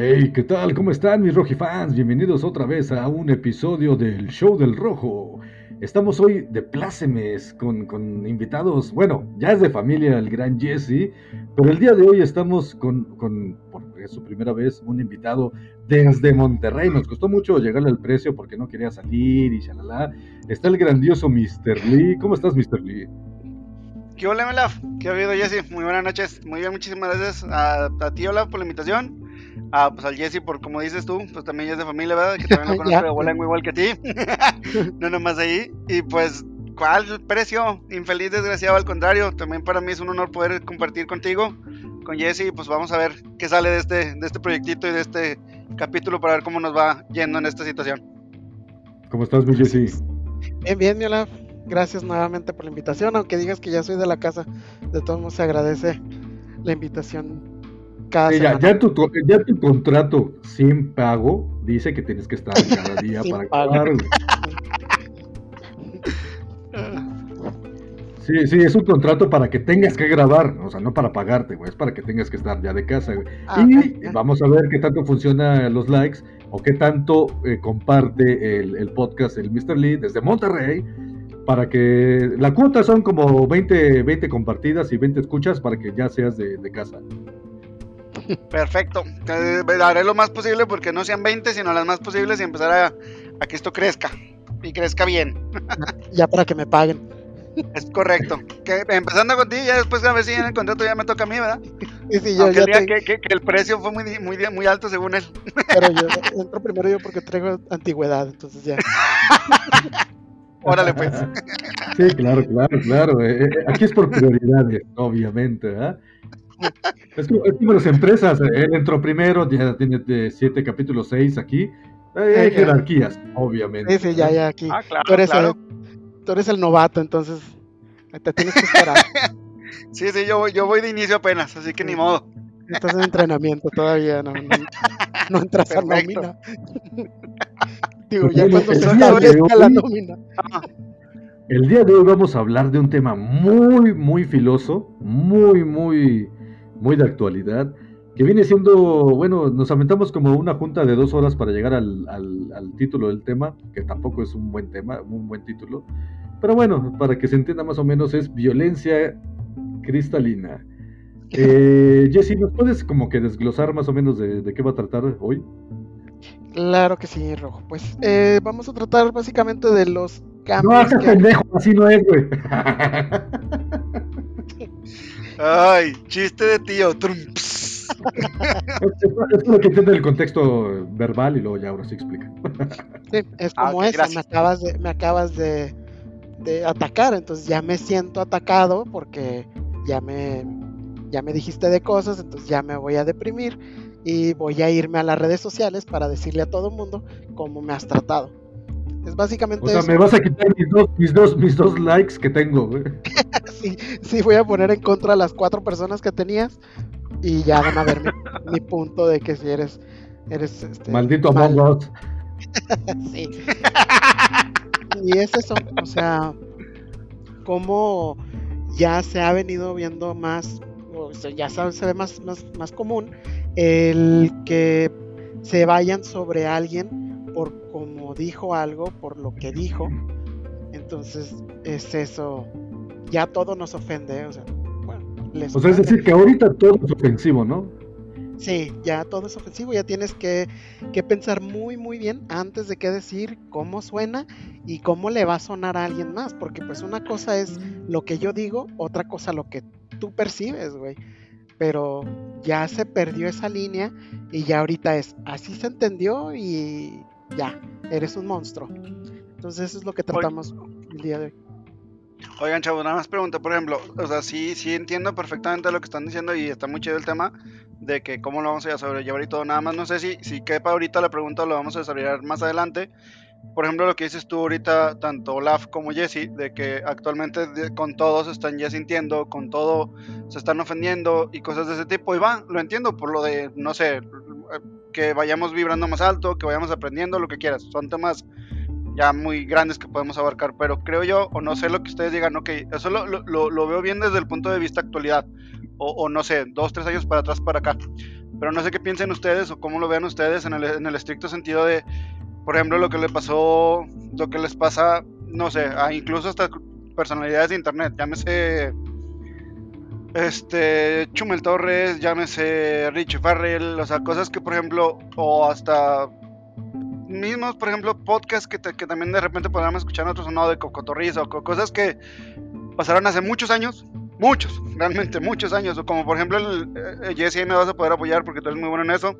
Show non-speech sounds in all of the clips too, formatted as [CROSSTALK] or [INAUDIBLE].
Hey, ¿qué tal? ¿Cómo están mis fans? Bienvenidos otra vez a un episodio del Show del Rojo. Estamos hoy de plácemes con, con invitados, bueno, ya es de familia el gran Jesse, pero el día de hoy estamos con, con por su primera vez, un invitado desde Monterrey. Nos costó mucho llegarle al precio porque no quería salir y shalala. Está el grandioso Mr. Lee. ¿Cómo estás, Mr. Lee? ¿Qué hola, Olaf? ¿Qué ha habido, Jesse? Muy buenas noches. Muy bien, muchísimas gracias a, a ti, Olaf, por la invitación. Ah, pues al Jesse, por como dices tú, pues también es de familia, ¿verdad? Que también lo [LAUGHS] conozco de abuela igual que a ti. [LAUGHS] no nomás ahí. Y pues, ¿cuál precio? Infeliz, desgraciado, al contrario. También para mí es un honor poder compartir contigo, con Jesse. Pues vamos a ver qué sale de este, de este proyectito y de este capítulo para ver cómo nos va yendo en esta situación. ¿Cómo estás, mi Jesse? Bien, bien, mi Olaf. Gracias nuevamente por la invitación, aunque digas que ya soy de la casa, de todos modos se agradece la invitación cada ya, ya, tu, ya, tu, contrato sin pago dice que tienes que estar cada [LAUGHS] día para grabar. Sí, sí, es un contrato para que tengas que grabar, o sea, no para pagarte, güey, es para que tengas que estar ya de casa, güey. Ah, y vamos a ver qué tanto funcionan los likes o qué tanto eh, comparte el, el, podcast el Mr. Lee desde Monterrey para que la cuota son como 20, 20 compartidas y 20 escuchas para que ya seas de, casa. Perfecto. haré lo más posible porque no sean 20, sino las más posibles y empezar a, a que esto crezca y crezca bien. [LAUGHS] ya para que me paguen. Es correcto. Que, empezando con ti, ya después a ver si en el contrato ya me toca a mí, ¿verdad? Sí, sí, yo, ya te... que, que, que, el precio fue muy, muy, muy alto según él. Pero yo entro primero yo porque traigo antigüedad, entonces ya. [LAUGHS] Órale, pues. Sí, claro, claro, claro. Eh, aquí es por prioridades, obviamente, ¿verdad? Es como, las empresas, eh, él entró primero, ya tiene siete capítulos, seis aquí. Hay jerarquías, obviamente. Sí, sí, ya, ya, aquí. Ah, claro, tú, eres El, tú eres el novato, entonces te tienes que esperar. [LAUGHS] sí, sí, yo, yo voy de inicio apenas, así que ni modo. Estás en entrenamiento todavía, no, no, entras a nómina. [LAUGHS] Digo, ya cuando se establezca la nómina. El día de hoy vamos a hablar de un tema muy, muy filoso, muy, muy, muy de actualidad, que viene siendo, bueno, nos aumentamos como una junta de dos horas para llegar al, al, al, título del tema, que tampoco es un buen tema, un buen título, pero bueno, para que se entienda más o menos es violencia cristalina. [LAUGHS] Eh, Jesse, ¿nos puedes como que desglosar más o menos de, qué va a tratar hoy? Claro que sí, Rojo. Pues eh, vamos a tratar básicamente de los cambios. No haces pendejo, así no es, güey. [LAUGHS] Ay, chiste de tío. es, lo que entiende el contexto verbal y luego ya ahora sí explica. sí, es ah, como eso, me acabas, de, me acabas de, de atacar, entonces ya me siento atacado porque ya me, ya me dijiste de cosas, entonces ya me voy a deprimir y voy a irme a las redes sociales para decirle a todo el mundo cómo me has tratado. Es básicamente. O sea, me vas a quitar mis dos, mis dos, mis dos likes que tengo, [LAUGHS] sí, sí, voy a poner en contra a las cuatro personas que tenías y ya van a ver mi, [LAUGHS] punto de que si eres. eres este, Maldito Among [LAUGHS] sí. y es eso, o sea, cómo ya se ha venido viendo más ya se ve más, más, común, el que se vayan sobre alguien por como dijo algo, por lo que dijo. Entonces es eso, ya todo nos ofende, o sea, bueno, o sea, es decir, que ahorita todo es ofensivo, ¿no? Sí, ya todo es ofensivo, ya tienes que, que, pensar muy muy bien antes de qué decir, cómo suena y cómo le va a sonar a alguien más, porque pues una cosa es lo que yo digo, otra cosa lo que tú percibes, güey. Pero ya se perdió esa línea y ya ahorita es, así se entendió y ya, eres un monstruo. Entonces eso es lo que tratamos el día de hoy. Oigan, chavos, nada más pregunta, por ejemplo, o sea, sí, sí entiendo perfectamente lo que están diciendo y está muy chido el tema de que cómo lo vamos a sobrellevar y todo, nada más no sé si, si quepa ahorita la pregunta lo vamos a desarrollar más adelante, por ejemplo, lo que dices tú ahorita, tanto Olaf como Jesse, de que actualmente con todo se están ya sintiendo, con todo se están ofendiendo y cosas de ese tipo. Y va, lo entiendo por lo de, no sé, que vayamos vibrando más alto, que vayamos aprendiendo, lo que quieras. Son temas ya muy grandes que podemos abarcar, pero creo yo, o no sé lo que ustedes digan, ok, eso lo, lo, lo veo bien desde el punto de vista actualidad, o, no sé, dos, tres años para atrás, para acá. pero no sé qué piensen ustedes o cómo lo vean ustedes en el, en el estricto sentido de, por ejemplo, lo que le pasó, lo que les pasa, no sé, a incluso hasta personalidades de internet, llámese este Chumel Torres, llámese Rich Farrell, o sea, cosas que por ejemplo, o hasta mismos, por ejemplo, podcasts que, que también de repente podríamos escuchar nosotros, no, de cocotorriza o cosas que pasaron hace muchos años, muchos, realmente muchos años, o como por ejemplo el, eh, Jesse me vas a poder apoyar porque tú eres muy bueno en eso,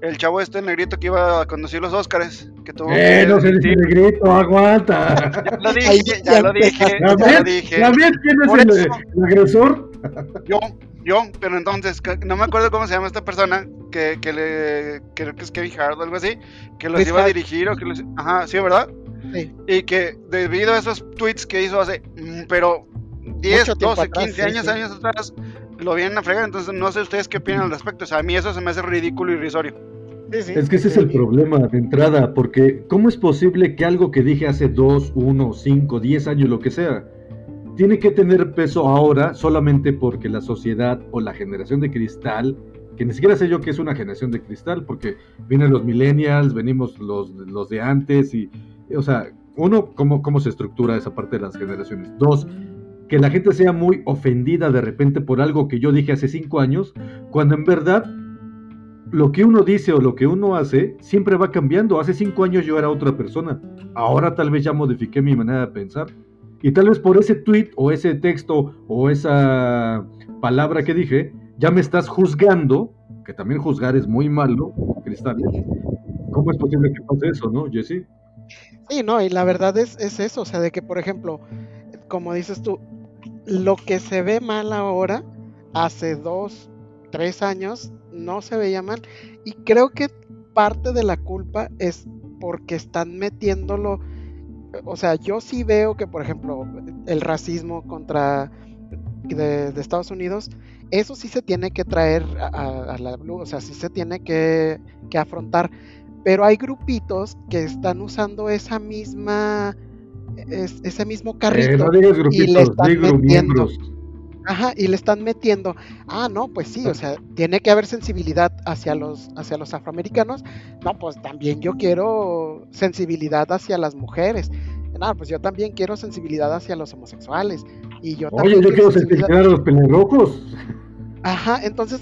el chavo este, el negrito que iba a conducir los Óscares, que tuvo eh, que... no negrito, aguanta. [LAUGHS] Ya lo dije, ya lo dije, ya lo dije. ¿Sabes quién es el agresor? Yo, yo, pero entonces, no me acuerdo cómo se llama esta persona, que, que le, creo que es Kevin Hart o algo así, que los Chris iba a Hart. dirigir o que los, ajá, sí, ¿verdad? Sí. Y que debido a esos tweets que hizo hace, mm, pero 10, Mucho tiempo 12, atrás, 15 sí, años, sí. años atrás, lo vienen a fregar, entonces no sé ustedes qué opinan al respecto, o sea, a mí eso se me hace ridículo y irrisorio. Sí, sí. Es que ese es Sí. el problema de entrada, porque ¿cómo es posible que algo que dije hace 2, 1, 5, 10 años, lo que sea, tiene que tener peso ahora solamente porque la sociedad o la generación de cristal, que ni siquiera sé yo que es una generación de cristal, porque vienen los millennials, venimos los, los de antes, y, o sea, uno, ¿cómo, ¿cómo se estructura esa parte de las generaciones? Dos, que la gente sea muy ofendida de repente por algo que yo dije hace cinco años, cuando en verdad lo que uno dice o lo que uno hace siempre va cambiando. Hace cinco años yo era otra persona. Ahora tal vez ya modifiqué mi manera de pensar. Y tal vez por ese tweet o ese texto o esa palabra que dije, ya me estás juzgando, que también juzgar es muy malo, Cristal. ¿Cómo es posible que pase eso, no, Jesse? Sí, no, y la verdad es, es eso, o sea, de que, por ejemplo, como dices tú, lo que se ve mal ahora, hace dos, tres años, no se veía mal. Y creo que parte de la culpa es porque están metiéndolo, o sea, yo sí veo que, por ejemplo, el racismo contra de, de Estados Unidos, eso sí se tiene que traer a, a- la blue, o sea, sí se tiene que, que afrontar pero hay grupitos que están usando esa misma es- ese mismo Eh, carrito no digas y le grupitos, están digo metiendo. miembros. Ajá y le están metiendo. Ah no pues sí o sea tiene que haber sensibilidad hacia los hacia los afroamericanos. No pues también yo quiero sensibilidad hacia las mujeres. No pues yo también quiero sensibilidad hacia los homosexuales. Y yo Oye, también yo quiero sensibilidad- sensibilizar a los pelirrojos. Ajá, entonces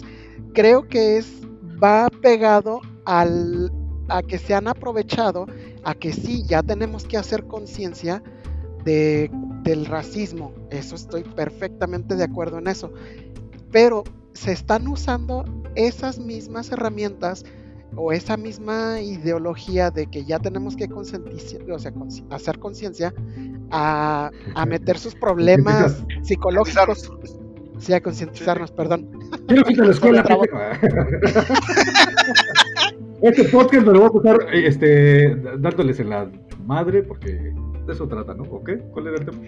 creo que es va pegado al a que se han aprovechado a que sí ya tenemos que hacer conciencia de del racismo. Eso estoy perfectamente de acuerdo en eso. Pero se están usando esas mismas herramientas o esa misma ideología de que ya tenemos que o sea, hacer conciencia a, a meter sus problemas psicológicos, sí, a concientizarnos, perdón. Quiero la escuela. Pendejo. [LAUGHS] Este podcast me lo voy a pasar este, dándoles en la madre porque de eso trata, ¿no? ¿O qué? ¿Cuál era el tema?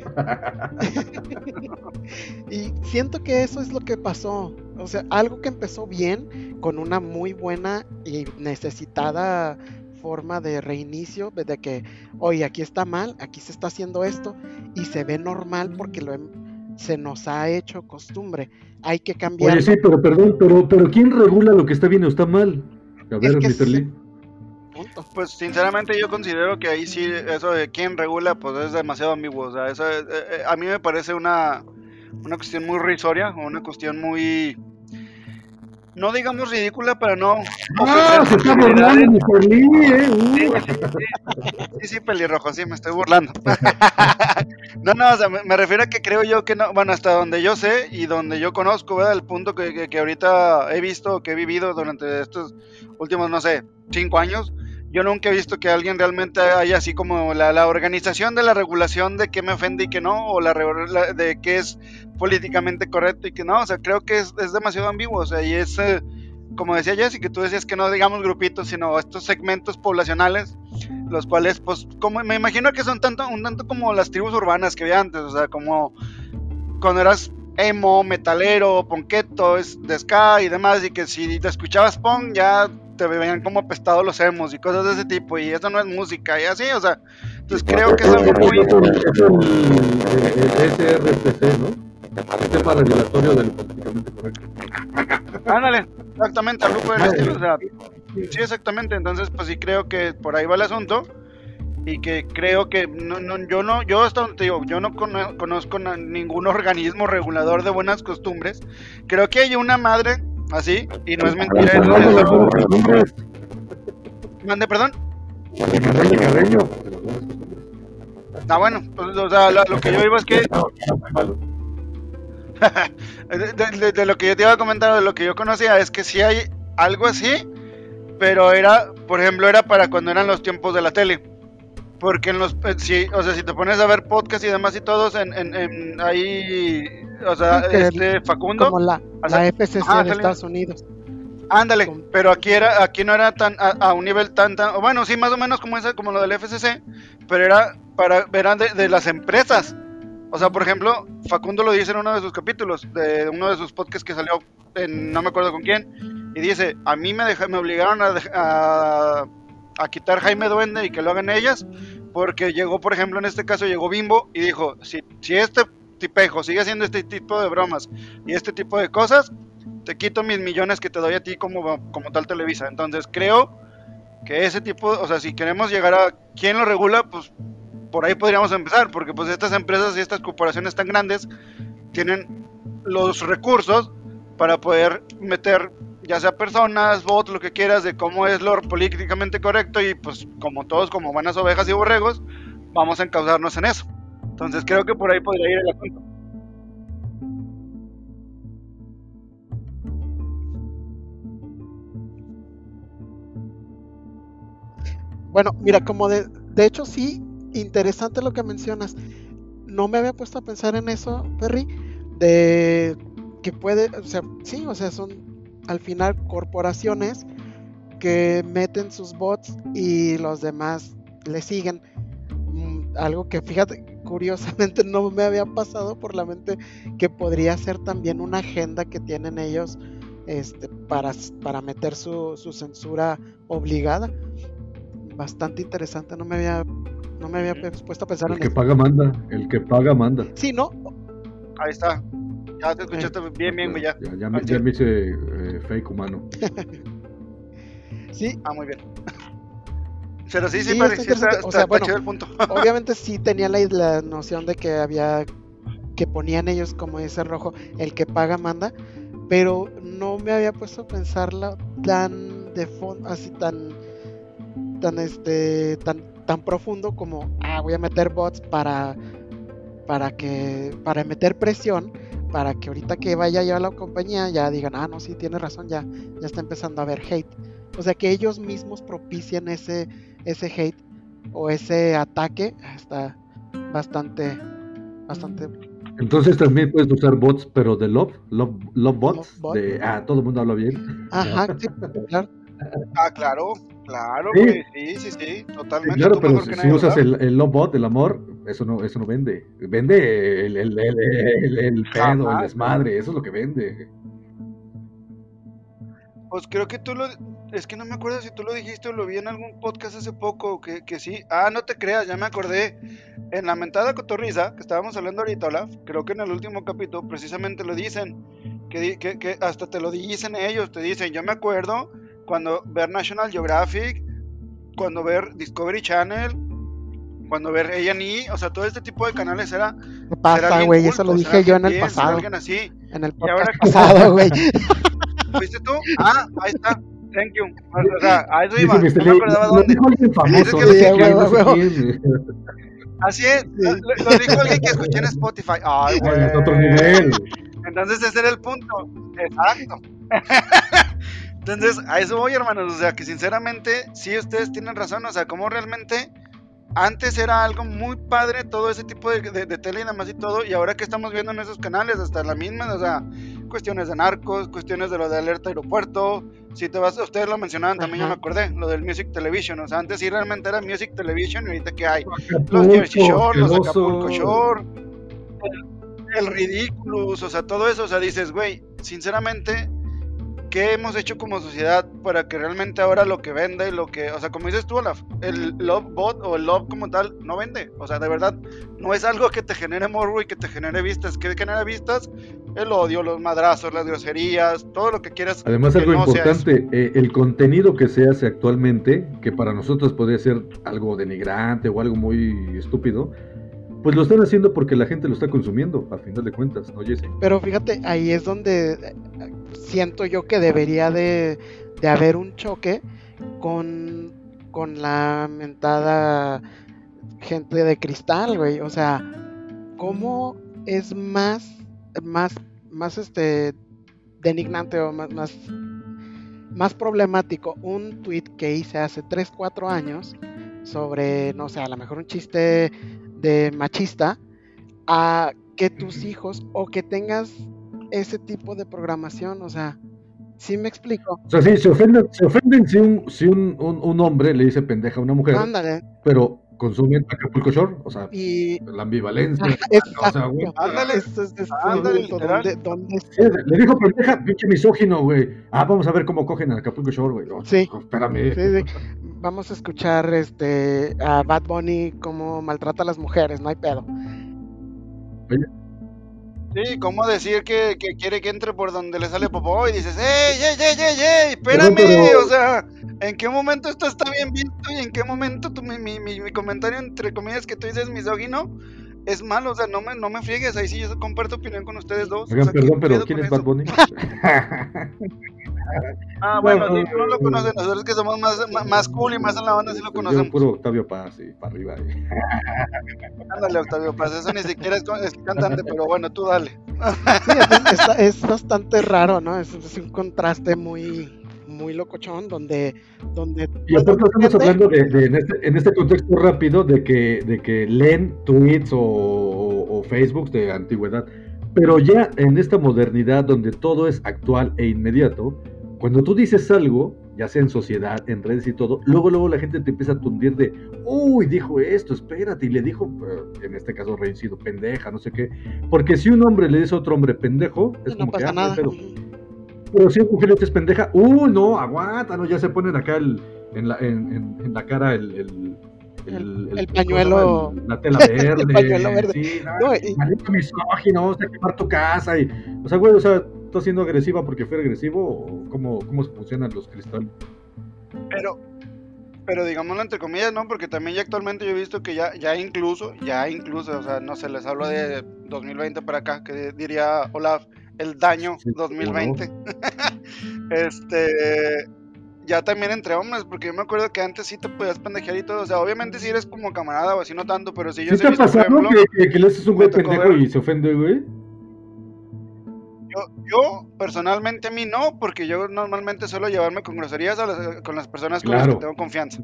[LAUGHS] Y siento que eso es lo que pasó. O sea, algo que empezó bien, con una muy buena y necesitada forma de reinicio, de que, oye, aquí está mal, aquí se está haciendo esto, y se ve normal porque lo hem- se nos ha hecho costumbre. Hay que cambiar. Oye, sí, pero perdón, pero, pero ¿quién regula lo que está bien o está mal? A Es ver, que Mr. Lee. Pues sinceramente yo considero que ahí sí, eso de quién regula, pues es demasiado ambiguo. O sea, eso es- eh, eh, a mí me parece una, una cuestión muy risoria, una cuestión muy, no digamos ridícula, pero no... ¡Ah! Se está burlando ¿eh? Sí, Uh. sí, sí, sí, sí, pelirrojo, sí, me estoy burlando. [LAUGHS] no, no, o sea, me, me refiero a que creo yo que no, bueno, hasta donde yo sé y donde yo conozco, ¿verdad? El punto que, que, que ahorita he visto, que he vivido durante estos últimos, no sé, cinco años, yo nunca he visto que alguien realmente haya así como la, la organización de la regulación de qué me ofende y qué no, o la, de qué es políticamente correcto y qué no, o sea, creo que es, es demasiado ambiguo, o sea, y es... eh, como decía Jessy, que tú decías que no digamos grupitos, sino estos segmentos poblacionales, los cuales, pues, como me imagino que son tanto, un tanto como las tribus urbanas que había antes, o sea, como cuando eras emo, metalero, ponqueto, y demás, y que si te escuchabas punk ya te veían como apestados los emos y cosas de ese tipo, y eso no es música, y así, o sea, entonces creo que es algo muy... El, el SRPC, ¿no? Sistema regulatorio del políticamente correcto. Ándale, exactamente, algo por el estilo, o sea, sí, exactamente, entonces pues sí creo que por ahí va el asunto y que creo que no, no, yo no, yo hasta te digo, yo no cono- conozco ningún organismo regulador de buenas costumbres. Creo que hay una madre así, y no es mentira. Eso- costumbres, Mande, perdón. Ah, bueno, pues, o sea, lo, lo que yo iba es que [LAUGHS] [LAUGHS] de, de- de lo que yo te iba a comentar, de lo que yo conocía, es que sí hay algo así, pero era, por ejemplo, era para cuando eran los tiempos de la tele. Porque en los, eh, sí, o sea, si te pones a ver podcast y demás y todos, en, en, en ahí, o sea, este Facundo, Como la, o sea, la FCC ajá, de Estados Unidos. ándale, pero aquí era, aquí no era tan, a, a un nivel tan, tan, bueno, sí, más o menos como esa, como lo del FCC, pero era para, verán, de, de las empresas. O sea, por ejemplo, Facundo lo dice en uno de sus capítulos, de uno de sus podcasts que salió en no me acuerdo con quién, y dice, a mí me, deja- me obligaron a, a, a quitar Jaime Duende y que lo hagan ellas, porque llegó, por ejemplo, en este caso llegó Bimbo y dijo, si, si este tipejo sigue haciendo este tipo de bromas y este tipo de cosas, te quito mis millones que te doy a ti como, como tal Televisa. Entonces creo que ese tipo, o sea, si queremos llegar a quién lo regula, pues por ahí podríamos empezar, porque pues estas empresas y estas corporaciones tan grandes tienen los recursos para poder meter ya sea personas, bots, lo que quieras, de cómo es lo políticamente correcto y pues como todos, como buenas ovejas y borregos, vamos a encauzarnos en eso. Entonces creo que por ahí podría ir el asunto. Bueno, mira, como de, de hecho sí, interesante lo que mencionas. No me había puesto a pensar en eso, Perry, de que puede, o sea, sí, o sea, son al final corporaciones que meten sus bots y los demás le siguen. Mm, algo que fíjate, curiosamente no me había pasado por la mente que podría ser también una agenda que tienen ellos este, para, para meter su, su censura obligada bastante interesante. No me había, no me había puesto a pensar El en que eso. paga manda, el que paga manda. Sí, ¿no? Ahí está. Ya te escuchaste bien, bien, güey, ya. Ya, ya me, ya me hice eh, fake humano. [LAUGHS] Sí, Ah, muy bien. [LAUGHS] Pero sí, sí, Sí, padre, está O sea, está bueno, el punto. [LAUGHS] obviamente sí tenía la, la noción de que había, que ponían ellos, como dice Rojo, el que paga manda, pero no me había puesto a pensarla tan de fondo, así tan, tan este, tan, tan profundo como, ah, voy a meter bots para, para que, para meter presión, para que ahorita que vaya ya la compañía ya digan, ah, no, sí, tiene razón, ya, ya está empezando a haber hate. O sea, que ellos mismos propician ese, ese hate o ese ataque, está bastante, bastante Entonces también puedes usar bots, pero de love, love, love bots, Love bot. de ah, todo el mundo habla bien. Ajá, sí, [LAUGHS] claro. Ah, claro, claro, Sí. güey. Sí, sí, sí, totalmente. Claro, pero si, usas el, el love bot, el amor, eso no, eso no vende. Vende el, el, el, pedo, el desmadre, eso es lo que vende. Pues creo que tú lo. Es que no me acuerdo si tú lo dijiste o lo vi en algún podcast hace poco. Que, que sí. Ah, no te creas, ya me acordé. En la mentada cotorriza, que estábamos hablando ahorita, Olaf, creo que en el último capítulo precisamente lo dicen. Que, que, que hasta te lo dicen ellos. Te dicen, yo me acuerdo cuando ver National Geographic, cuando ver Discovery Channel, cuando ver A&E, o sea, todo este tipo de canales era. ¿Qué pasa, güey? eso lo dije yo en el bien, pasado, alguien así. en el ahora podcast que- pasado, güey. [LAUGHS] ¿Fuiste tú? Ah, ahí está. Thank you. O sea, a eso iba. No me acordaba lo dónde. Así es. Lo, lo- dijo alguien que escuché en Spotify. Ay, Ay, es otro güey. nivel. Entonces ese era el punto. Exacto. [LAUGHS] Entonces, a eso voy, hermanos. O sea, que sinceramente, sí, ustedes tienen razón. O sea, como realmente antes era algo muy padre todo ese tipo de, de, de tele y demás y todo. Y ahora que estamos viendo en esos canales, hasta la misma, o sea, cuestiones de narcos, cuestiones de lo de alerta aeropuerto. Si te vas, ustedes lo mencionaban también, Ajá. yo me acordé, lo del Music Television. O sea, antes sí realmente era Music Television y ahorita que hay los Jersey Shore, los. Acapulco Shore, el, el Ridiculous, o sea, todo eso, o sea, dices, güey, sinceramente, ¿qué hemos hecho como sociedad para que realmente ahora lo que vende, lo que, o sea, como dices tú, Olaf, el love bot o el love como tal no vende, o sea, de verdad, no es algo que te genere morbo y que te genere vistas, que genera vistas, el odio, los madrazos, las groserías, todo lo que quieras. Además, algo importante, eh, el contenido que se hace actualmente, que para nosotros podría ser algo denigrante o algo muy estúpido, pues lo están haciendo porque la gente lo está consumiendo, a final de cuentas, ¿no, Jesse? Pero fíjate, ahí es donde siento yo que debería de, haber un choque con, con la mentada gente de cristal, güey. O sea, ¿cómo es más, más, más este denignante o más, más, más problemático un tweet que hice hace 3, 4 años sobre, no sé, a lo mejor un chiste de machista a que tus hijos o que tengas ese tipo de programación, o sea, ¿sí me explico? O sea, sí, se ofenden, se ofenden si, un, si un, un, hombre le dice pendeja a una mujer, Ándale. pero consumen Acapulco Shore, o sea, y... la ambivalencia. [LAUGHS] o sea, güey, ándale, esto es, ándale, ¿dónde, le dijo pendeja, pinche misógino, güey. Ah, vamos a ver cómo cogen en Acapulco Shore, güey. Oh, sí. espérame. Sí, sí vamos a escuchar este a Bad Bunny como maltrata a las mujeres, no hay pedo. Sí, ¿cómo decir que, quiere que entre por donde le sale popó y dices, ¡ey, ey, ey, ey, ey! Espérame, o sea, ¿en qué momento esto está bien visto y en qué momento tu, mi, mi, mi, comentario, entre comillas, que tú dices misógino, es malo? O sea, no me, no me friegues, ahí sí yo comparto opinión con ustedes dos. Oigan, perdón, pero ¿quién es Bad Bunny? [LAUGHS] Ah, bueno, sí, no lo conocen, nosotros que somos más, más cool y más en la banda sí lo conocemos. Yo puro Octavio Paz y para arriba. [LAUGHS] Ándale, Octavio Paz, eso ni siquiera es, cantante, pero bueno, tú dale. Sí, es, bastante raro, ¿no? Es, un contraste muy muy locochón donde donde y aparte estamos hablando de, en, este, en, este, contexto rápido de que de que leen tweets o, o, o Facebook de antigüedad pero ya en esta modernidad donde todo es actual e inmediato cuando tú dices algo, ya sea en sociedad, en redes y todo, luego, luego la gente te empieza a tundir de, uy, dijo esto, espérate, y le dijo, en este caso reincido, pendeja, no sé qué. Porque si un hombre le dice a otro hombre pendejo, es no como pasa que, ah, nada. Pero, pero si un mujer le pendeja, uy, no, aguanta, no, ya se ponen acá el, en, la, en, en, la cara el, el el, pañuelo. la tela [LAUGHS] verde. el pañuelo verde. Sí, no, y... misógino, sea, quemar tu casa. Y, o sea, güey, o sea, ¿estás siendo agresiva porque fue agresivo? ¿O cómo, cómo funcionan los cristales? Pero, pero digámoslo entre comillas, ¿no? Porque también ya actualmente yo he visto que ya, ya incluso, ya incluso, o sea, no se les habla de 2020 para acá, que diría Olaf, el daño 2020. [LAUGHS] este ya también entre hombres, porque yo me acuerdo que antes sí te podías pendejear y todo, o sea, obviamente si eres como camarada o así no tanto, pero si yo ¿Sí te ha pasado que, que, le haces un güey pendejo y se ofende, güey? Yo, yo, personalmente a mí no, porque yo normalmente suelo llevarme con groserías con las personas con las que tengo confianza.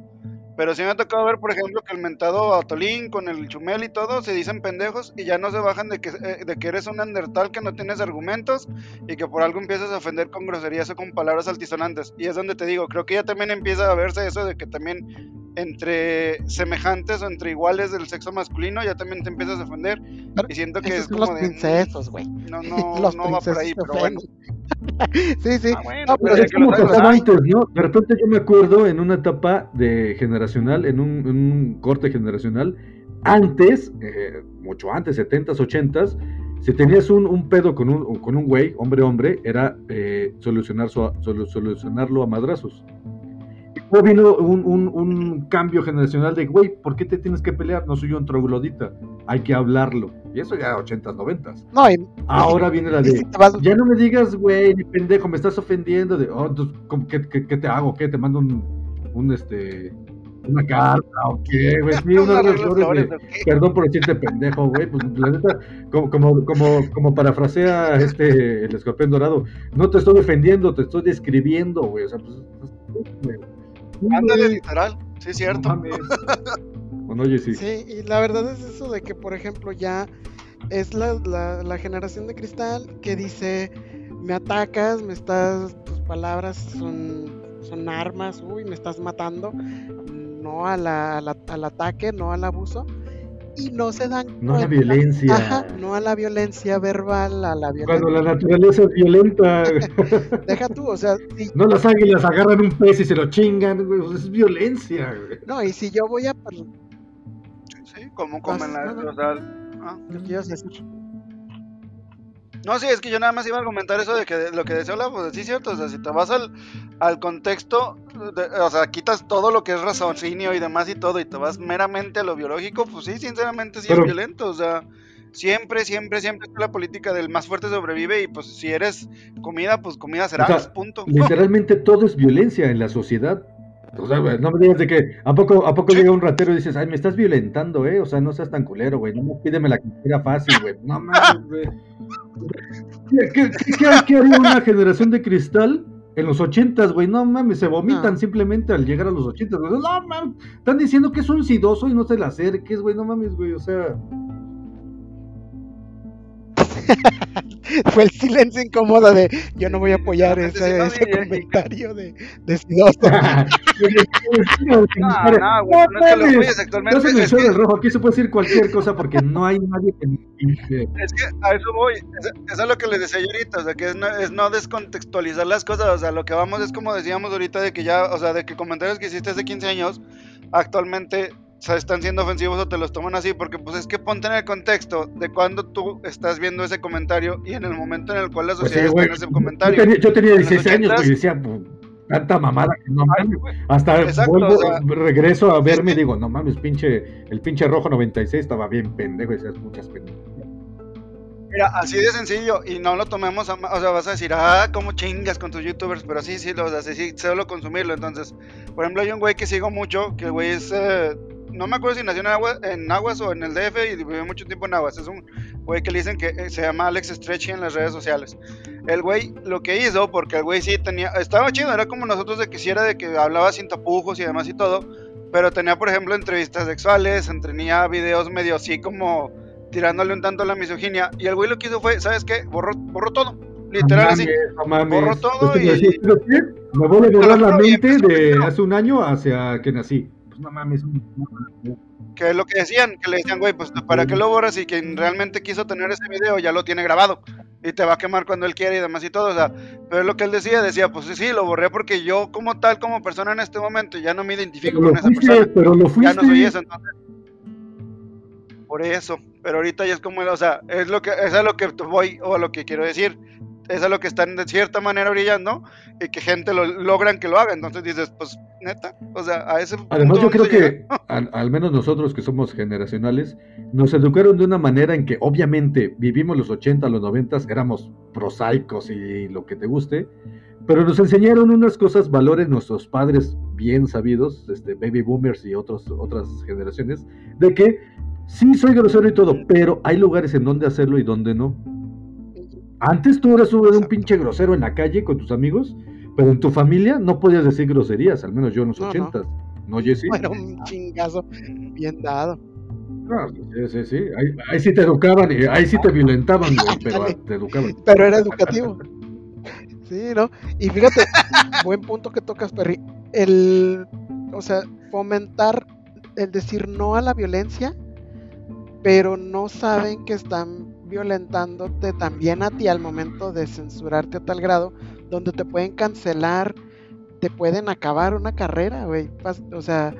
Pero sí me ha tocado ver, por ejemplo, que el mentado Atolín con el Chumel y todo se dicen pendejos y ya no se bajan de que, eh, de que eres un andertal que no tienes argumentos y que por algo empiezas a ofender con groserías o con palabras altisonantes. Y es donde te digo, creo que ya también empieza a verse eso de que también entre semejantes o entre iguales del sexo masculino ya también te empiezas a ofender. y siento que es como los princesos, güey. No, no, [LAUGHS] no va por ahí, pero bueno. [LAUGHS] sí, sí. Ah, pero es como pasaba antes, ¿no? De repente yo me acuerdo en una etapa de generacional, en un, en un corte generacional, antes, eh, mucho antes, 70s, 80s, si tenías un, un pedo con un, con un güey, hombre, hombre, era eh, solucionar su, solucionarlo a madrazos vino un, un, un, cambio generacional de, güey, ¿por qué te tienes que pelear? No soy un troglodita, hay que hablarlo. Y eso ya 80s, 90 No, Ahora viene la de, ya no me digas, güey, pendejo, me estás ofendiendo. De, oh, ¿qué, qué, qué, te hago? ¿Qué? ¿Te mando un, un este, una carta o qué, güey? Sí, [LAUGHS] una de, perdón por decirte pendejo, güey. Pues la neta, como, como, como, como parafrasea este, el escorpión dorado, no te estoy defendiendo, te estoy describiendo, güey. O sea, pues, pues Ándale, literal, sí es cierto. sí. Sí, y la verdad es eso de que, por ejemplo, ya es la, la, generación de cristal que dice, me atacas, me estás, tus palabras son, son armas, uy, me estás matando, no a la, al ataque, no al abuso. Y no se dan No a la violencia. Ajá, no a la violencia verbal, a la violencia. Cuando la naturaleza es violenta. [LAUGHS] Deja tú, o sea, si- No las águilas agarran un pez y se lo chingan, güey. pues Es violencia, güey. no, y si yo voy a par- Sí, como comen la. Ajá. O sea, ah. ibas a decir. No, sí, es que yo nada más iba a comentar eso de que de- lo que decía Olaf, pues sí es cierto, o sea, si te vas al, al contexto, de- o sea, quitas todo lo que es raciocinio y demás y todo, y te vas meramente a lo biológico, pues sí, sinceramente sí Pero- es violento, o sea, siempre, siempre, siempre es la política del más fuerte sobrevive, y pues si eres comida, pues comida serás, O sea, punto. Literalmente todo es violencia en la sociedad. O sea, güey, no me digas de que a poco, a poco llega un ratero y dices, ay, me estás violentando, eh. O sea, no seas tan culero, güey. No me pídeme la cartera fácil, güey. No mames, [LAUGHS] güey. ¿Qué, qué, qué- qué- qué haría una generación de cristal en los ochentas, güey? No mames, se vomitan No. simplemente al llegar a los ochentas. güey. No mames, están diciendo que es un sidoso y no te la acerques, güey. No mames, güey. O sea, [LAUGHS] Fue el silencio incómodo de yo no voy a apoyar sí, ese, no, comentario de, de Sidoso. [LAUGHS] No, no, güey, no es que lo actualmente, el es que- del rojo, aquí se puede decir cualquier cosa porque no hay nadie que me. Es que a eso voy, es, es a lo que les decía yo ahorita, o sea, que es no, es no descontextualizar las cosas, o sea, lo que vamos es como decíamos ahorita de que ya, o sea, de que comentarios que hiciste hace 15 años, actualmente sea, están siendo ofensivos o te los toman así, porque pues es que ponte en el contexto de cuando tú estás viendo ese comentario y en el momento en el cual la Pues sociedad güey. está en ese Yo comentario. tenía, yo tenía En los 16 años, 80s. güey, y decía, pues, tanta mamada que no mames. Hasta Exacto, vuelvo, o sea, regreso a verme y digo, no mames, pinche, el pinche rojo 96 estaba bien pendejo, y decías muchas pendejas. Mira, así de sencillo, y no lo tomemos, a o sea, vas a decir, ah, cómo chingas con tus youtubers, pero sí, sí, lo, o sea, sí, sí, solo consumirlo, entonces, por ejemplo, hay un güey que sigo mucho, que el güey es, eh, no me acuerdo si nació en, Agua- en Aguas o en el DF y vivió mucho tiempo en Aguas, es un güey que le dicen que eh, se llama Alex Stretchy en las redes sociales. El güey lo que hizo, porque el güey sí tenía, estaba chido, era como nosotros de quisiera de que hablaba sin tapujos y demás y todo, pero tenía, por ejemplo, entrevistas sexuales, tenía videos medio así como tirándole un tanto a la misoginia. Y el güey lo que hizo fue, ¿sabes qué? Borró, borró todo. Literal así. borró todo y-. Me [LAUGHS] voy a [LAUGHS] borrar la mente de hace un año hacia que nací. Pues no mames. Que es lo que decían, que le decían, güey, pues ¿para qué lo borras? Y quien realmente quiso tener ese video ya lo tiene grabado. Y te va a quemar cuando él quiere y demás y todo. O sea, pero es lo que él decía, decía, pues sí, sí, lo borré porque yo como tal, como persona en este momento, ya no me identifico Pero con esa fuiste, persona. pero lo Ya no soy eso, entonces. Por eso. Pero ahorita ya es como, o sea, es lo que, es a lo que voy o a lo que quiero decir. Es a lo que están de cierta manera brillando y que gente lo logran que lo haga. Entonces dices, pues neta, o sea, a ese Además, yo creo que, al, al menos nosotros que somos generacionales, nos educaron de una manera en que obviamente vivimos los 80, los 90, éramos prosaicos y lo que te guste, pero nos enseñaron unas cosas, valores nuestros padres bien sabidos, este, baby boomers y otros, otras generaciones, de que sí soy grosero y todo, pero hay lugares en donde hacerlo y donde no. Antes tú eras un, un pinche grosero en la calle con tus amigos, pero en tu familia no podías decir groserías, al menos yo en los No, no. ochentas. ¿No, Jessy? Bueno, un chingazo bien dado. No, sí, sí, sí. Ahí, ahí sí te educaban, y ahí sí te violentaban, güey, [LAUGHS] pero te educaban. Pero era educativo. Sí, ¿no? Y fíjate, buen punto que tocas, Perry. El, o sea, fomentar el decir no a la violencia, pero no saben que están violentándote también a ti al momento de censurarte a tal grado, donde te pueden cancelar, te pueden acabar una carrera, güey. O sea,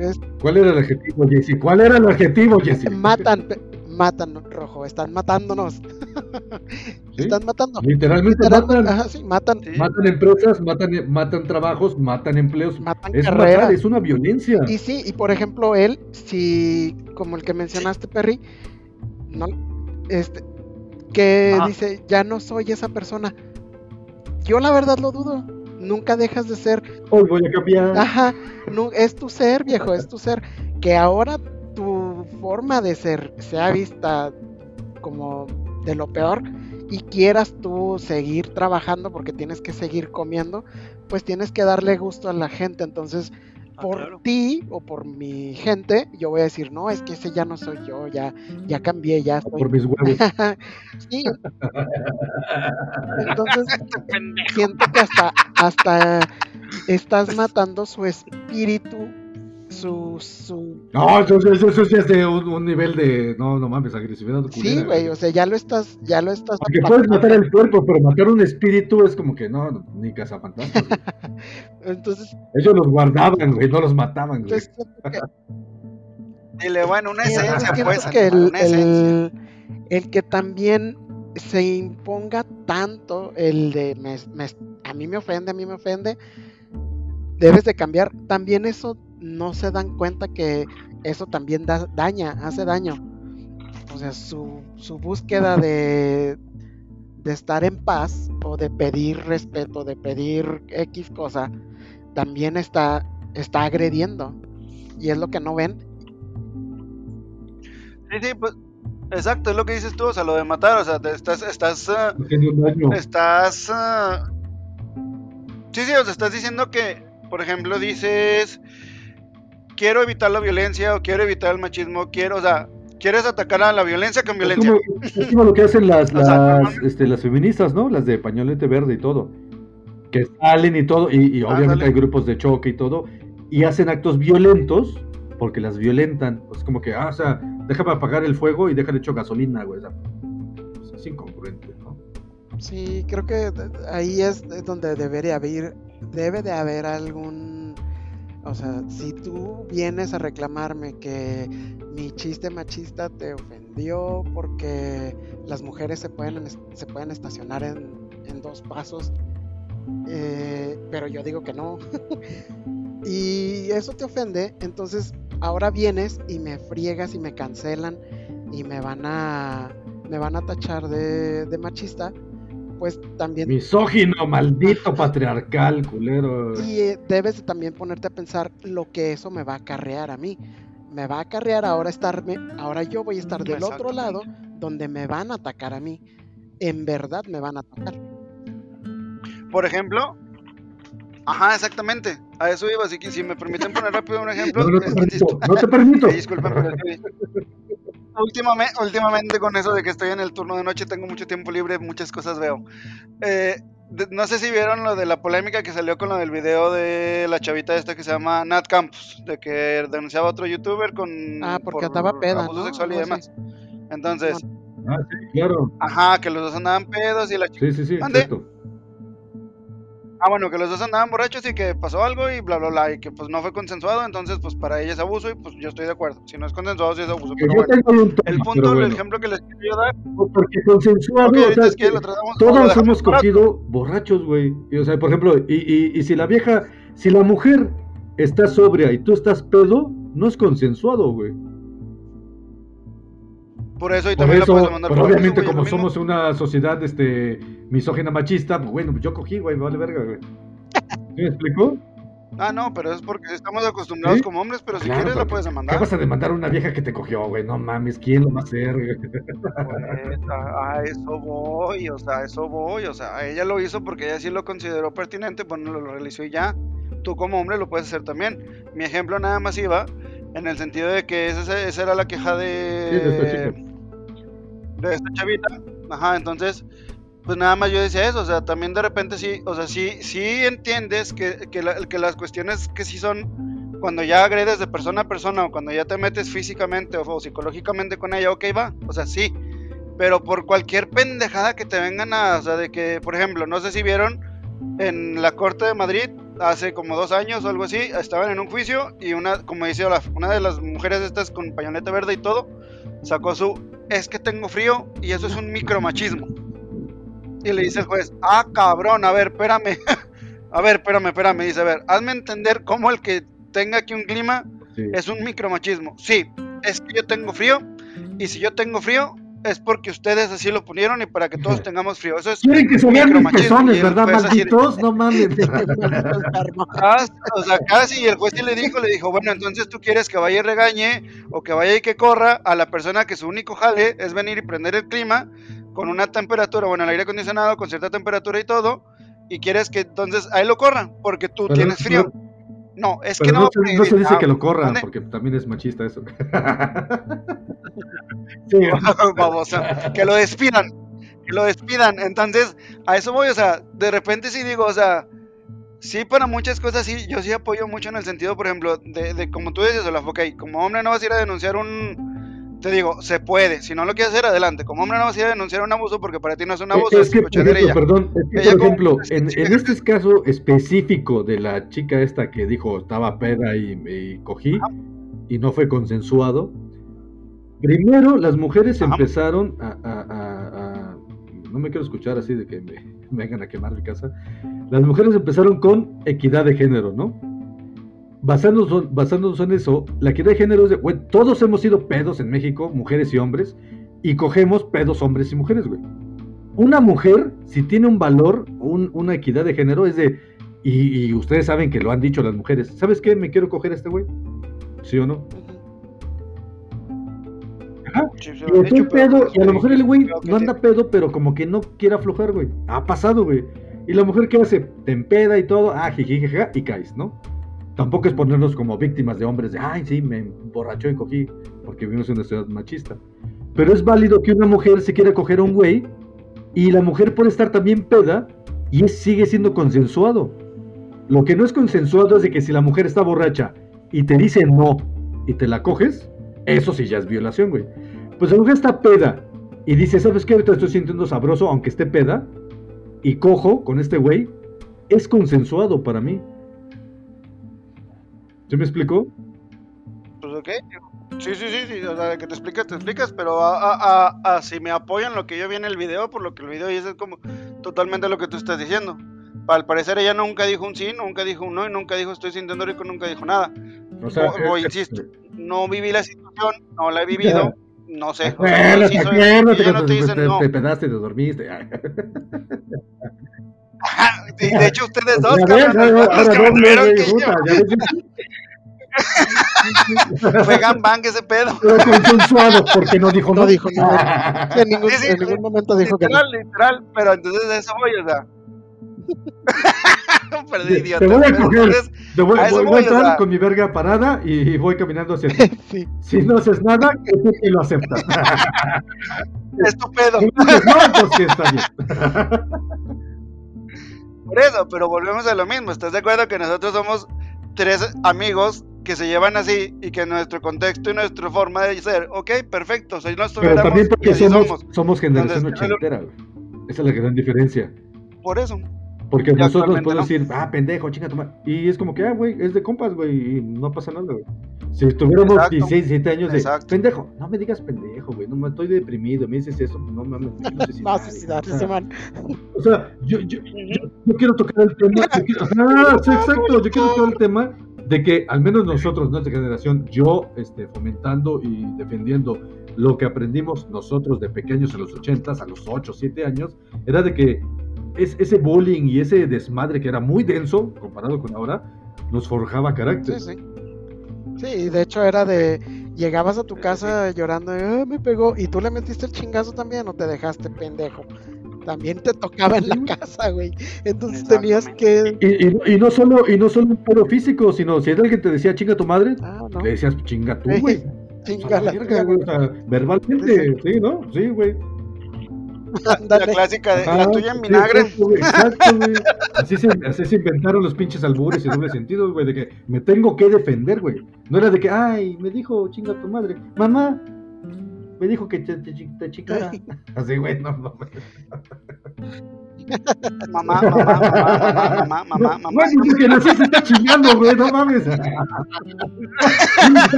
es- ¿Cuál era el adjetivo, Jessy? ¿Cuál era el adjetivo, Jessy? matan, matan, rojo, están matándonos. [LAUGHS] ¿Sí? Están matando. Literalmente Literalmente, matan. ajá, sí, matan, Sí. Matan empresas, matan, matan trabajos, matan empleos. matan Es carreras. matar, es una violencia. Y sí, y por ejemplo, él, si, como el que mencionaste, Perry, no, este, que dice, ya no soy esa persona. Yo la verdad lo dudo. Nunca dejas de ser, Hoy voy a cambiar. ajá, nu- es tu ser, viejo, es tu ser. Que ahora tu forma de ser sea vista como de lo peor y quieras tú seguir trabajando porque tienes que seguir comiendo, pues tienes que darle gusto a la gente. Entonces, Ah, por claro. ti o por mi gente, yo voy a decir, no, es que ese ya no soy yo, ya, ya cambié, ya soy. Por mis huevos. [LAUGHS] Sí. Entonces, [LAUGHS] siento que hasta, hasta estás matando su espíritu su, su... No, eso, eso, eso sí es de un, un nivel de, no, no mames, agresividad. Sí, culera, güey, o sea, ya lo estás, ya lo estás... Porque puedes matar el cuerpo, pero matar un espíritu es como que no, ni cazafantasmas. [LAUGHS] Entonces, Ellos los guardaban, güey, no los mataban, güey. entonces que- [LAUGHS] Dile, bueno, una esencia, que pues. el, animal, una esencia. el, el que también se imponga tanto el de me- me- a mí me ofende, a mí me ofende, debes de cambiar. También eso no se dan cuenta que eso también da, daña, hace daño. O sea, su, su búsqueda de, de estar en paz o de pedir respeto, de pedir X cosa, también está, está agrediendo. Y es lo que no ven. Sí, sí, pues. Exacto, es lo que dices tú, o sea, lo de matar, o sea, te estás, estás, daño. estás, ah, sí, sí, o sea, estás diciendo que, por ejemplo, dices, quiero evitar la violencia o quiero evitar el machismo, quiero, o sea, quieres atacar a la violencia con Es violencia. como, es como lo que hacen las, O sea, las, este, las feministas, ¿no? Las de pañolete verde y todo. Que salen y todo, y, y obviamente Ándale. hay grupos de choque y todo, y hacen actos violentos porque las violentan. Pues como que, ah, o sea, déjame apagar el fuego y déjale echar gasolina, güey. O sea, pues, es incongruente, ¿no? Sí, creo que ahí es es donde debería haber, debe de haber algún, o sea, si tú vienes a reclamarme que mi chiste machista te ofendió porque las mujeres se pueden, se pueden estacionar en, en dos pasos, eh, pero yo digo que no, [LAUGHS] y eso te ofende, entonces ahora vienes y me friegas y me cancelan y me van a, me van a tachar de, de machista, pues también Misógino, maldito patriarcal, culero. y eh, debes de también ponerte a pensar lo que eso me va a acarrear a mí. Me va a acarrear ahora estarme, ahora yo voy a estar del otro lado donde me van a atacar a mí. En verdad me van a atacar. Por ejemplo, ajá, exactamente, a eso iba, así que si me permiten poner rápido un ejemplo, No, no te [LAUGHS] permito, no te permito. Sí, disculpen, pero últimamente, últimamente con eso de que estoy en el turno de noche, tengo mucho tiempo libre, muchas cosas veo. Eh, de- no sé si vieron lo de la polémica que salió con lo del video de la chavita esta que se llama Nat Campos, de que denunciaba a otro youtuber con Ah, porque por andaba peda, abuso ¿no? sexual y demás. Entonces, Ah, sí, claro. ajá, que los dos andaban pedos y la Sí, sí, sí, ¿Mande? exacto. Ah, bueno, que los dos andaban borrachos y que pasó algo y bla, bla, bla, y que pues no fue consensuado, entonces pues para ella es abuso y pues yo estoy de acuerdo. Si no es consensuado, sí es abuso. Que Pero yo bueno, tengo un tema, el punto, pero el bueno. ejemplo que les quiero dar, Porque consensuado, o sea, es que lo todos hemos cogido borrachos, güey. Y, o sea, por ejemplo, y, y, y si la vieja, si la mujer está sobria y tú estás pedo, no es consensuado, güey. Por eso y Por también eso, la puedes demandar pero por obviamente güey, es como somos una sociedad este misógina machista, pues bueno, yo cogí, güey, vale verga, güey. ¿Sí ¿Me explicó? Ah, no, pero es porque estamos acostumbrados ¿Sí? como hombres, pero si Claro, quieres la puedes ¿Qué demandar. vas a demandar a una vieja que te cogió, güey? No mames, ¿quién lo va a hacer? Pues, a, a eso voy, o sea, a eso voy, o sea, ella lo hizo porque ella sí lo consideró pertinente, bueno, lo, lo realizó y ya. Tú como hombre lo puedes hacer también. Mi ejemplo nada más iba en el sentido de que esa, esa era la queja de, Sí, de esta de esta chavita. Ajá, entonces, pues nada más yo decía eso, o sea, también de repente sí, o sea, sí, sí entiendes que, que, la- que las cuestiones que sí son cuando ya agredes de persona a persona o cuando ya te metes físicamente o, o psicológicamente con ella, ok, va, o sea, sí, pero por cualquier pendejada que te vengan a, o sea, de que, por ejemplo, no sé si vieron en la Corte de Madrid hace como dos años o algo así, estaban en un juicio y una, como dice Olaf, una de las mujeres estas con pañoleta verde y todo, sacó su, es que tengo frío y eso es un micromachismo. Y le dice el juez, ah, cabrón, a ver, espérame, [LAUGHS] a ver, espérame, espérame, dice, a ver, hazme entender cómo el que tenga aquí un clima Sí. es un micromachismo. Sí, es que yo tengo frío y si yo tengo frío es porque ustedes así lo ponieron y para que todos [LAUGHS] tengamos frío. Eso es Quieren que se vean mis pezones, ¿verdad, de- malditos? No mames. [LAUGHS] O sea, casi, y el juez sí le dijo, le dijo, bueno, entonces tú quieres que vaya y regañe, o que vaya y que corra a la persona que su único jale es venir y prender el clima con una temperatura, bueno, el aire acondicionado con cierta temperatura y todo, y quieres que entonces ahí lo corra, porque tú Pero- tienes frío. No, es que no, no, se, no se dice que lo corran, porque también es machista eso. [LAUGHS] sí, [LAUGHS] babosa, que lo despidan, que lo despidan. Entonces, a eso voy, o sea, de repente sí digo, o sea, sí, para muchas cosas sí, yo sí apoyo mucho en el sentido, por ejemplo, de, de como tú dices, Olaf, ok, como hombre no vas a ir a denunciar un... Te digo, se puede, si no lo quieres hacer, adelante. Como hombre no vas a ir a denunciar un abuso porque para ti no es un abuso, Es que, perdón, es que, Ella por como- ejemplo, [LAUGHS] en, en este caso específico de la chica esta que dijo estaba peda y, y cogí y no fue consensuado, primero las mujeres Ajá. empezaron a, a- a- a- No me quiero escuchar así de que me, [LAUGHS] me vengan a quemar mi casa. Las mujeres empezaron con equidad de género, ¿no? Basándonos, basándonos en eso, la equidad de género es de, güey, todos hemos sido pedos en México, mujeres y hombres, y cogemos pedos hombres y mujeres, güey una mujer, si tiene un valor, un- una equidad de género, es de. Y, y ustedes saben que lo han dicho las mujeres. ¿Sabes qué? Me quiero coger a este güey. ¿Sí o no? Ajá. Sí, sí, Y pedo, y a lo mejor el güey no anda pedo, pero como que no quiere aflojar, güey. Ha pasado, güey. Y la mujer, ¿qué hace? Te empeda y todo, ah, jiji, y caes, ¿no? Tampoco es ponernos como víctimas de hombres de, ay, sí, me emborrachó y cogí, porque vivimos en una ciudad machista. Pero es válido que una mujer se quiera coger a un güey y la mujer puede estar también peda y sigue siendo consensuado. Lo que no es consensuado es de que si la mujer está borracha y te dice no y te la coges, eso sí ya es violación, güey. Pues la mujer está peda y dice, ¿sabes qué? Ahorita estoy sintiendo sabroso aunque esté peda y cojo con este güey, es consensuado para mí. ¿Se me explicó? Pues ok. Sí, sí, sí, sí, o sea, que te explicas, te explicas, pero a, a- a- si me apoyan lo que yo vi en el video, por lo que el video dice es como totalmente lo que tú estás diciendo. Al parecer ella nunca dijo un sí, nunca dijo un no y nunca dijo estoy sintiendo rico, nunca dijo nada. O sea, O- o eh, insisto, No viví la situación, no la he vivido, no sé. o Acuérdate, sí soy- no te dicen te- no. te pedaste te dormiste. [LAUGHS] [LAUGHS] Ajá, y de hecho ustedes dos, cabrón, que que fue gangbang ese pedo. Pero consensuado, porque no dijo No dijo no. Sí, en, ningún, Sí, sí, en ningún momento dijo que no. Literal, literal, pero entonces a eso voy, o sea. [LAUGHS] Perdí, Te- idiota. te voy a coger. entonces, Te voy, A voy- voy a o entrar sea. con mi verga parada y voy caminando hacia ti. [LAUGHS] Sí. Si no haces nada, que tú sí lo aceptas. es tu pedo. Si dices no, pues sí está bien. Por eso, pero volvemos a lo mismo. ¿Estás de acuerdo que nosotros somos tres amigos que se llevan así y que nuestro contexto y nuestra forma de ser, ok, perfecto, si no Pero también porque somos, somos. somos generación Entonces, ochentera. Esa es la gran diferencia. Por eso. Porque Y nosotros podemos no. decir, ah, pendejo, chinga tu madre. Y es como que, ah, güey, es de compas, güey, y no pasa nada, güey. Si tuviéramos Exacto. 16, 17 años de, Exacto. pendejo, no me digas pendejo, güey, no me estoy deprimido, me dices eso, no mames, me quiero suicidar, Va a O ese sea, man. O sea, yo, yo, yo, yo quiero tocar el tema. yo quiero- ah, sí, [LAUGHS] exacto. Yo quiero tocar el tema de que al menos nosotros, nuestra generación, yo este, fomentando y defendiendo lo que aprendimos nosotros de pequeños en los 80s, a los 8, 7 años, era de que es, ese bullying y ese desmadre que era muy denso comparado con ahora, nos forjaba carácter. Sí, sí. Sí, de hecho era de llegabas a tu casa llorando, "Ah, me pegó, y tú le metiste el chingazo también o te dejaste pendejo. También te tocaba en la casa, güey. Entonces tenías que. Y, y- y no solo, y no solo un poro físico, sino si era alguien que te decía chinga tu madre, Ah, no. le decías chinga tú, [LAUGHS] güey. Chinga la verga, güey, o sea, verbalmente, sí, ¿no? Sí, güey. [LAUGHS] La Ándale. clásica de Ajá, la tuya en vinagre. Exacto, güey. exacto, güey. Así se, así se inventaron los pinches albures y doble sentido, güey, de que me tengo que defender, güey. No era de que, ay, me dijo chinga tu madre. Mamá, me dijo que te, te, te chincara. [LAUGHS] Así, güey, no mames. Mamá, mamá, mamá, mamá, mamá, mamá. Güey, que nací se está chingando, güey, no mames. Está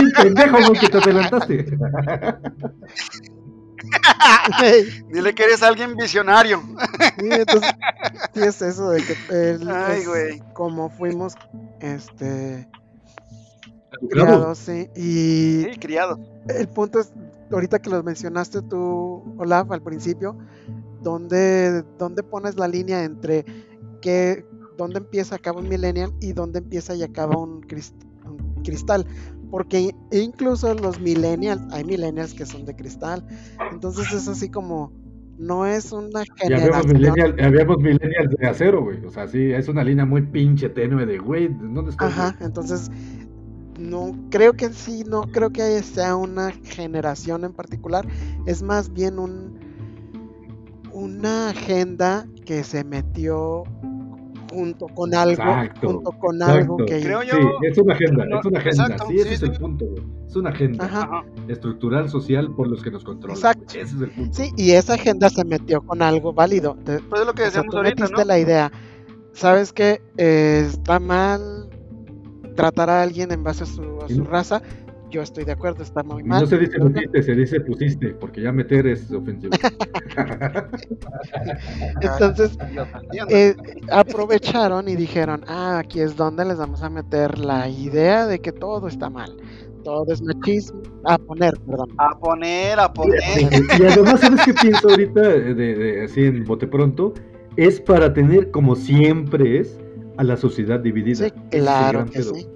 bien pendejo, güey, que te adelantaste. Dile que eres alguien visionario. sí, entonces, sí es eso de que el- Ay, es güey. como fuimos este criados, sí. Y Sí, criado. el punto es, ahorita que los mencionaste tú, Olaf, al principio, ¿dónde, dónde pones la línea entre qué, dónde empieza acaba un millennial y dónde empieza y acaba un, crist- un cristal? Porque incluso los millennials, hay millennials que son de cristal, entonces es así como, no es una Y habíamos generación. millennials, habíamos millennials de acero, güey. O sea, sí, es una línea muy pinche tenue de, güey, ¿dónde estás? Ajá, entonces no creo que sí, no creo que sea una generación en particular, es más bien un una agenda que se metió junto con algo, Exacto, junto con exacto. algo que Creo yo- Sí, es una agenda, No, es una agenda. exacto, sí, ese sí, es el sí. punto, güey. Es una agenda Ajá. Estructural, social, por los que nos controlan. Exacto. Ese es el punto. Sí, y esa agenda se metió con algo válido. Te- Pues es lo que o sea, decíamos tú ahorita, metiste ¿no? la idea. ¿Sabes qué? Eh, está mal tratar a alguien en base a su, a su raza. Yo estoy de acuerdo, está muy mal. no se dice metiste, se dice pusiste, porque ya meter es ofensivo. Entonces, eh, aprovecharon y dijeron, ah, aquí es donde les vamos a meter la idea de que todo está mal. Todo es machismo. A poner, perdón. A poner, a poner. y además, ¿sabes qué pienso ahorita, de, de- así en bote pronto? Es para tener, como siempre es, a la sociedad dividida. Sí, claro que sí.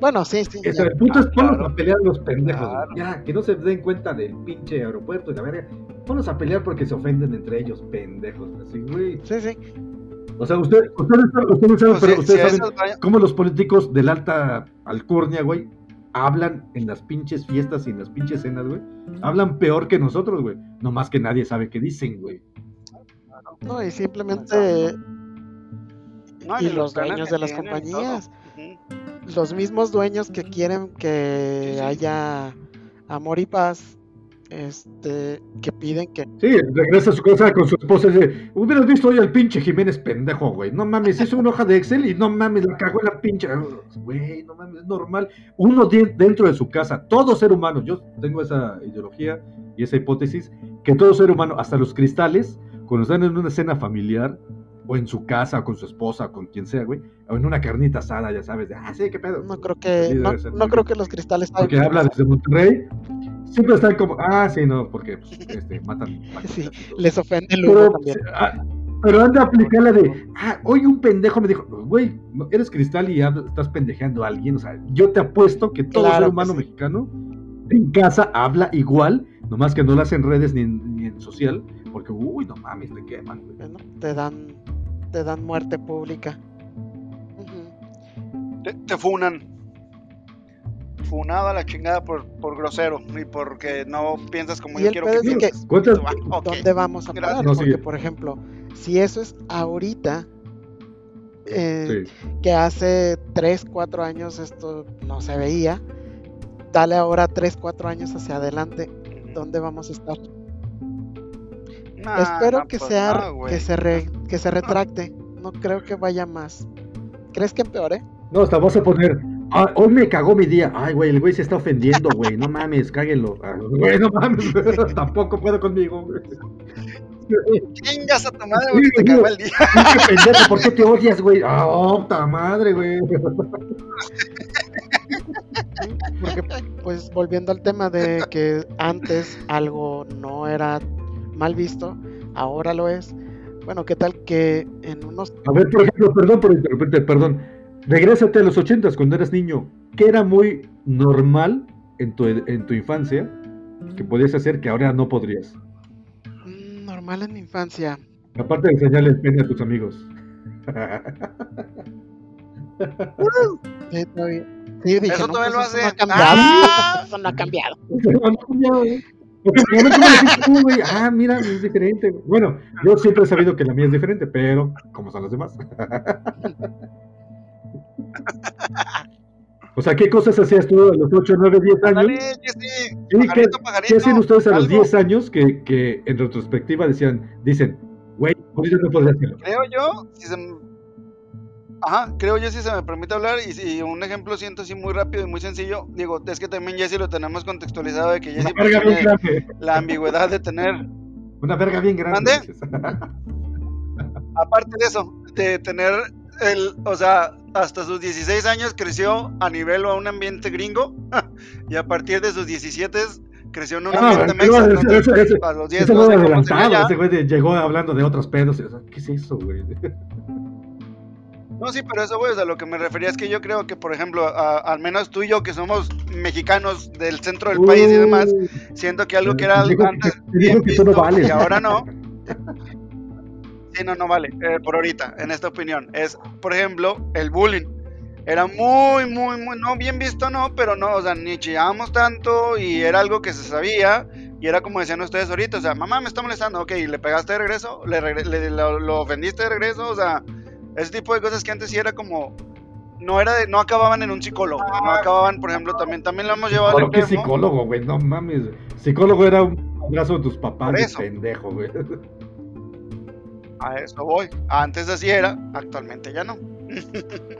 Bueno, sí, sí. Ya. el punto es Ah, ponlos claro. a pelear los pendejos. Claro. Ya, que no se den cuenta del pinche aeropuerto y la verga. Ponlos a pelear porque se ofenden entre ellos, pendejos. Así, güey. Sí, sí. O sea, usted- ustedes, ustedes saben, Pues, pero si- ustedes si saben vaya- cómo los políticos de la alta alcurnia, güey, hablan en las pinches fiestas y en las pinches cenas, güey. Hablan peor que nosotros, güey. No más que nadie sabe qué dicen, güey. No, y simplemente No, y los planes dueños de las compañías, todo. Los mismos dueños que quieren que Sí, sí. haya amor y paz, este, que piden que Sí, regresa a su casa con su esposa y dice, hubieras visto hoy al pinche Jiménez pendejo, güey. No mames, hizo una hoja de Excel y no mames, la cagó en la pinche. Güey, no mames, es normal. Uno dentro de su casa, todo ser humano, yo tengo esa ideología y esa hipótesis, que todo ser humano, hasta los cristales, cuando están en una cena familiar, o en su casa, o con su esposa, o con quien sea, güey, o en una carnita asada, ya sabes, de, ah, sí, qué pedo. no creo que Sí, no, no creo que los cristales Porque habla desde Monterrey, siempre están como, ah, sí, no, porque pues, este, matan. [LAUGHS] matan Sí, les ofende el humo Pero, también. ah, pero anda a aplicar la de, ah, hoy un pendejo me dijo, güey, eres cristal y estás pendejeando a alguien. O sea, yo te apuesto que todo Claro ser humano sí. mexicano en casa habla igual, nomás que no lo hace en redes ni en, ni en social, porque, uy, no mames, te queman, güey. Bueno, te dan te dan muerte pública. Ujú. Te, te funan. Funado a la chingada por, por grosero y porque no piensas como Y yo el quiero pedo que pienses. que ¿Cuántas? Ah. ¿Dónde vamos a parar? No, Porque, por ejemplo, si eso es ahorita, eh, Sí. que hace 3, 4 años esto no se veía, dale ahora 3, 4 años hacia adelante, ¿dónde vamos a estar? Nah, Espero nah, que, pues sea, güey. que, se re- que se retracte. No creo que vaya más. ¿Crees que empeore? No, hasta vas a poner, ah, hoy me cagó mi día. Ay, güey, el güey se está ofendiendo, güey. No mames, cáguenlo. Ah, Güey, no mames, [LAUGHS] tampoco puedo conmigo, güey. Chingas a tu madre, güey, te cagó el día. Pendejo, ¿por qué te odias, güey? Ah, oh, puta madre, güey. Porque, pues, volviendo al tema de que antes algo no era mal visto, ahora lo es. Bueno, ¿qué tal que en unos... A ver, por ejemplo, perdón por interrumpirte, perdón. Regrésate a los ochentas cuando eras niño. ¿Qué era muy normal en tu, en tu infancia que podías hacer que ahora no podrías? mm, normal en mi infancia? Aparte de enseñarle el pene a tus amigos. [LAUGHS] Sí, todavía- sí, dije, Eso no, todavía pues lo eso no ha cambiado. ¡Ah! Eso no ha cambiado. [LAUGHS] Por ¿cómo tú, güey? Ah, mira, es diferente. Bueno, yo siempre he sabido que la mía es diferente, pero como son las demás. O sea, ¿qué cosas hacías tú a los 8, 9, 10 años? Dale. Sí, ¿qué, Pajarito, qué hacían ustedes a los algo. 10 años que, que en retrospectiva decían, dicen, güey, ahorita no podría hacerlo? Creo yo, si se Ajá, creo yo si se me permite hablar y si un ejemplo siento así muy rápido y muy sencillo, digo, es que también Jesse lo tenemos contextualizado de que Una Jesse verga bien tiene grande. la ambigüedad de tener, Una verga bien grande. [LAUGHS] Aparte de eso, de tener el, o sea, hasta sus 16 años creció a nivel o a un ambiente gringo [LAUGHS] y a partir de sus 17 creció en un Ah, ambiente mexa, eso- eso- a los 10 Ese no güey sé adelantado, ese llegó hablando de otros pedos. o sea, ¿Qué es eso, güey? No, sí, pero eso, güey, o sea, lo que me refería es que yo creo que, por ejemplo, a- al menos tú y yo, que somos mexicanos del centro del país y demás, siento que algo que era digo antes digo que tú no visto vales. y ahora no. Sí, no, no vale, eh, por ahorita, en esta opinión. Es, por ejemplo, el bullying. Era muy, muy, muy, no bien visto, no, pero no, o sea, ni chillábamos tanto y era algo que se sabía y era como decían ustedes ahorita, o sea, mamá me está molestando, ok, ¿le pegaste de regreso? ¿Le, regre- le- lo, lo ofendiste de regreso? O sea, Ese tipo de cosas que antes sí era como. No era de, no acababan en un psicólogo, no acababan, por ejemplo, también, también lo hemos llevado ¿Por qué psicólogo, güey? No mames. Psicólogo era un abrazo de tus papás, de pendejo, güey. A eso voy. Antes así era, actualmente ya no.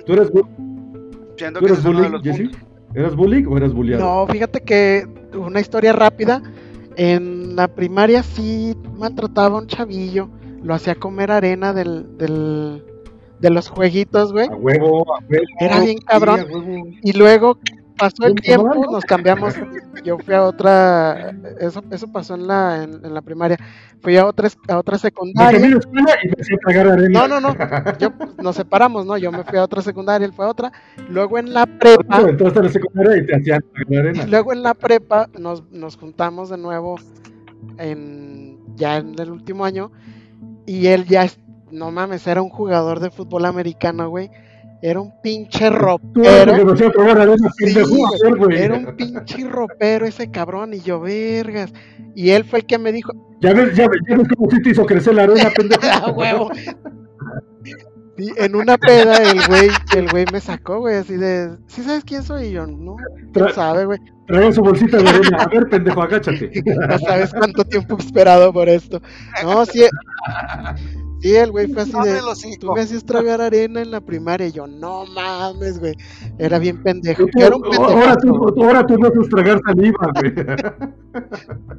¿Tú eres, bu- Siento tú que eres bullying, los Jesse? puntos. ¿Eras bullying o eras bulliado? No, fíjate que una historia rápida. En la primaria sí maltrataba a un chavillo. Lo hacía comer arena del, del, de los jueguitos, güey. A huevo, a huevo. Era bien cabrón. Sí, a huevo. Y luego pasó el tiempo, nos cambiamos. Yo fui a otra. Eso, eso pasó en la, en, en la primaria. Fui a otra, a otra Me secundaria. escuela y me hacía tragar arena. No, no, no. Yo, pues, nos separamos, ¿no? Yo me fui a otra secundaria, él fue a otra. Luego en la prepa. Entonces en la secundaria y te hacían tragar arena. Luego en la prepa nos, nos juntamos de nuevo en ya en el último año y él ya no mames, era un jugador de fútbol americano, güey. Era un pinche ropero. Sí, güey. Era un pinche ropero ese cabrón y yo, vergas. Y él fue el que me dijo, Ya ves, ya ves, ya ves cómo sí te hizo crecer la arena, [LAUGHS] pendejo. ¡a huevo! En una peda el güey, el güey me sacó, güey, así de, ¿sí sabes quién soy? Y yo, no, no sabe, güey. Traía su bolsita de arena. A ver, pendejo, agáchate. [LAUGHS] No sabes cuánto tiempo he esperado por esto. No, sí, sí, el güey fue así de, tú me hacías tragar arena en la primaria y yo, no mames, güey. Era bien pendejo. Era un ahora, tú, ahora tú no haces tragar saliva, güey.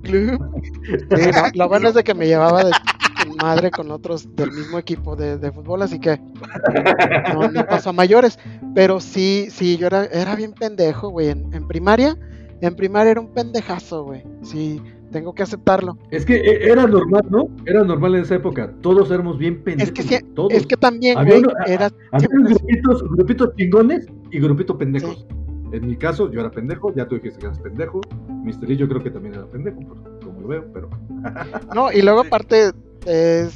Sí, no, lo bueno es de que me llevaba de madre con otros del mismo equipo de, de fútbol, así que no, pasó a mayores. Pero sí, sí, yo era, era bien pendejo, güey. En, en primaria, en primaria era un pendejazo, güey. Sí, tengo que aceptarlo. Es que eh, era normal, ¿no? Era normal en esa época. Todos éramos bien pendejos. Es que, sí- todos. es que también, Había uno- era Había siempre- grupitos, grupitos chingones y grupitos pendejos. En mi caso, yo era pendejo, ya tú dijiste que eras pendejo. Mister yo creo que también era pendejo, como lo veo, pero. [LAUGHS] No, y luego aparte,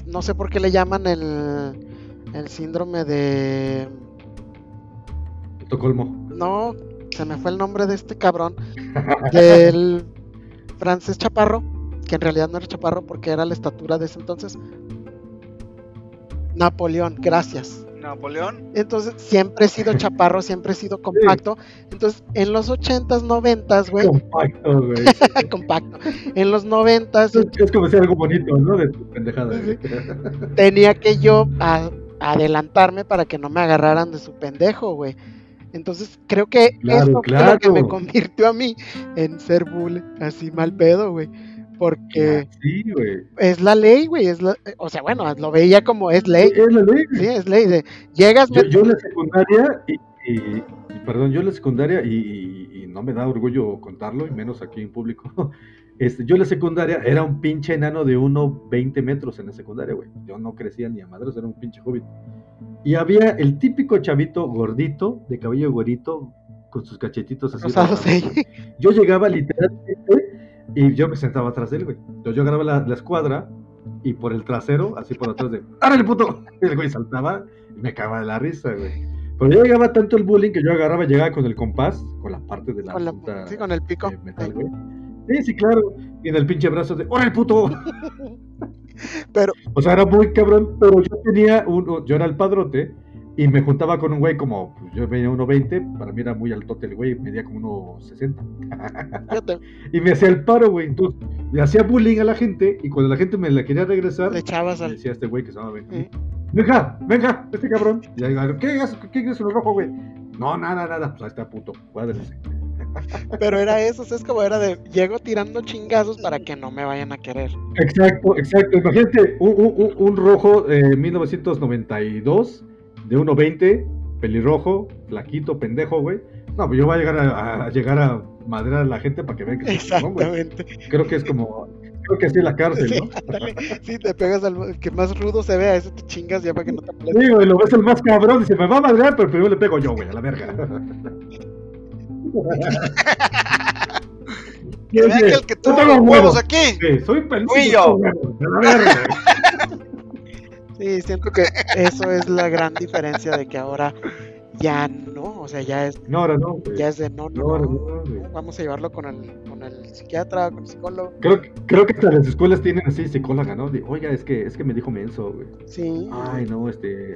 no sé por qué le llaman el, el síndrome de... Estocolmo. No, se me fue el nombre de este cabrón. Del francés Chaparro, que en realidad no era Chaparro porque era la estatura de ese entonces. Napoleón, gracias. Napoleón. Entonces siempre he sido chaparro, [LAUGHS] siempre he sido compacto. Entonces en los 80s, 90s, güey, Compacto, güey. [LAUGHS] compacto. En los 90s Es, es como decir algo bonito, ¿no? De tu pendejada. güey. tenía que yo a- adelantarme para que no me agarraran de su pendejo, güey. Entonces creo que Claro, eso fue lo que me claro. convirtió a mí en ser bull, así mal pedo, güey. Porque Sí, güey. es la ley, güey. Es la, o sea, bueno, lo veía como es ley. Es la ley. Sí, es ley. De, llegas, Yo, yo en la secundaria, y, y- y- perdón, yo en la secundaria, y, y- y no me da orgullo contarlo, y menos aquí en público. [LAUGHS] Este, yo en la secundaria era un pinche enano de 1,20 metros en la secundaria, güey. Yo no crecía ni a madres, era un pinche hobbit. Y había el típico chavito gordito, de cabello güerito, con sus cachetitos así. sí. Yo llegaba literalmente y yo me sentaba atrás de él, güey. Entonces yo agarraba la, la escuadra y por el trasero, así por atrás de ¡Árale, puto! Y [LAUGHS] el güey saltaba y me cagaba de la risa, güey. Pero ya llegaba tanto el bullying que yo agarraba, llegaba con el compás, con la parte de la, Con, la- punta sí, con el pico. de metal, güey. Sí, sí, claro. Y en el pinche brazo de ¡Órale, puto! [LAUGHS] Pero, O sea, era muy cabrón, pero yo tenía un, yo era el padrote y me juntaba con un güey como, pues, yo venía 1.20, para mí era muy altote el güey, medía como 1.60. fíjate, [LAUGHS] Y me hacía el paro, güey. Entonces, le hacía bullying a la gente y cuando la gente me la quería regresar, le echabas al. decía este güey que se llama Benjamín. Sí. Venga, venga, este cabrón. Y ahí, ¿qué es? ¿Qué es el rojo, güey? No, nada, nada. Pues ahí está puto. Cuádrese. Pero era eso, es como era de. Llego tirando chingazos para que no me vayan a querer. Exacto, exacto. Imagínate un, un- un- un rojo de 1992, de 1.20, pelirrojo, flaquito, pendejo, güey. No, pues yo voy a llegar a, a llegar a madrear a la gente para que vean que soy chingón. Exactamente. Creo que es como, creo que así es la cárcel, Sí, ¿no? ándale. Sí, te pegas al que más rudo se vea, ese te chingas ya para que no te moleste. Sí, güey, lo ves el más cabrón, dice, me va a madrear, pero primero le pego yo, güey, a la verga. [LAUGHS] Vean dice, que el que "Yo tuvo los huevos huevos". aquí. Sí, soy pendejo. Fui yo. A la verga. Sí, siento que eso es la gran diferencia de que ahora ya no, o sea, ya es, No, ahora no, güey. ya es de no, No, no, ahora no, vamos a llevarlo con el, con el psiquiatra, con psicólogo. Creo, creo que hasta las escuelas tienen así psicóloga, ¿no? De, Oiga, es que, es que me dijo menso, güey. Sí. Ay, no, este.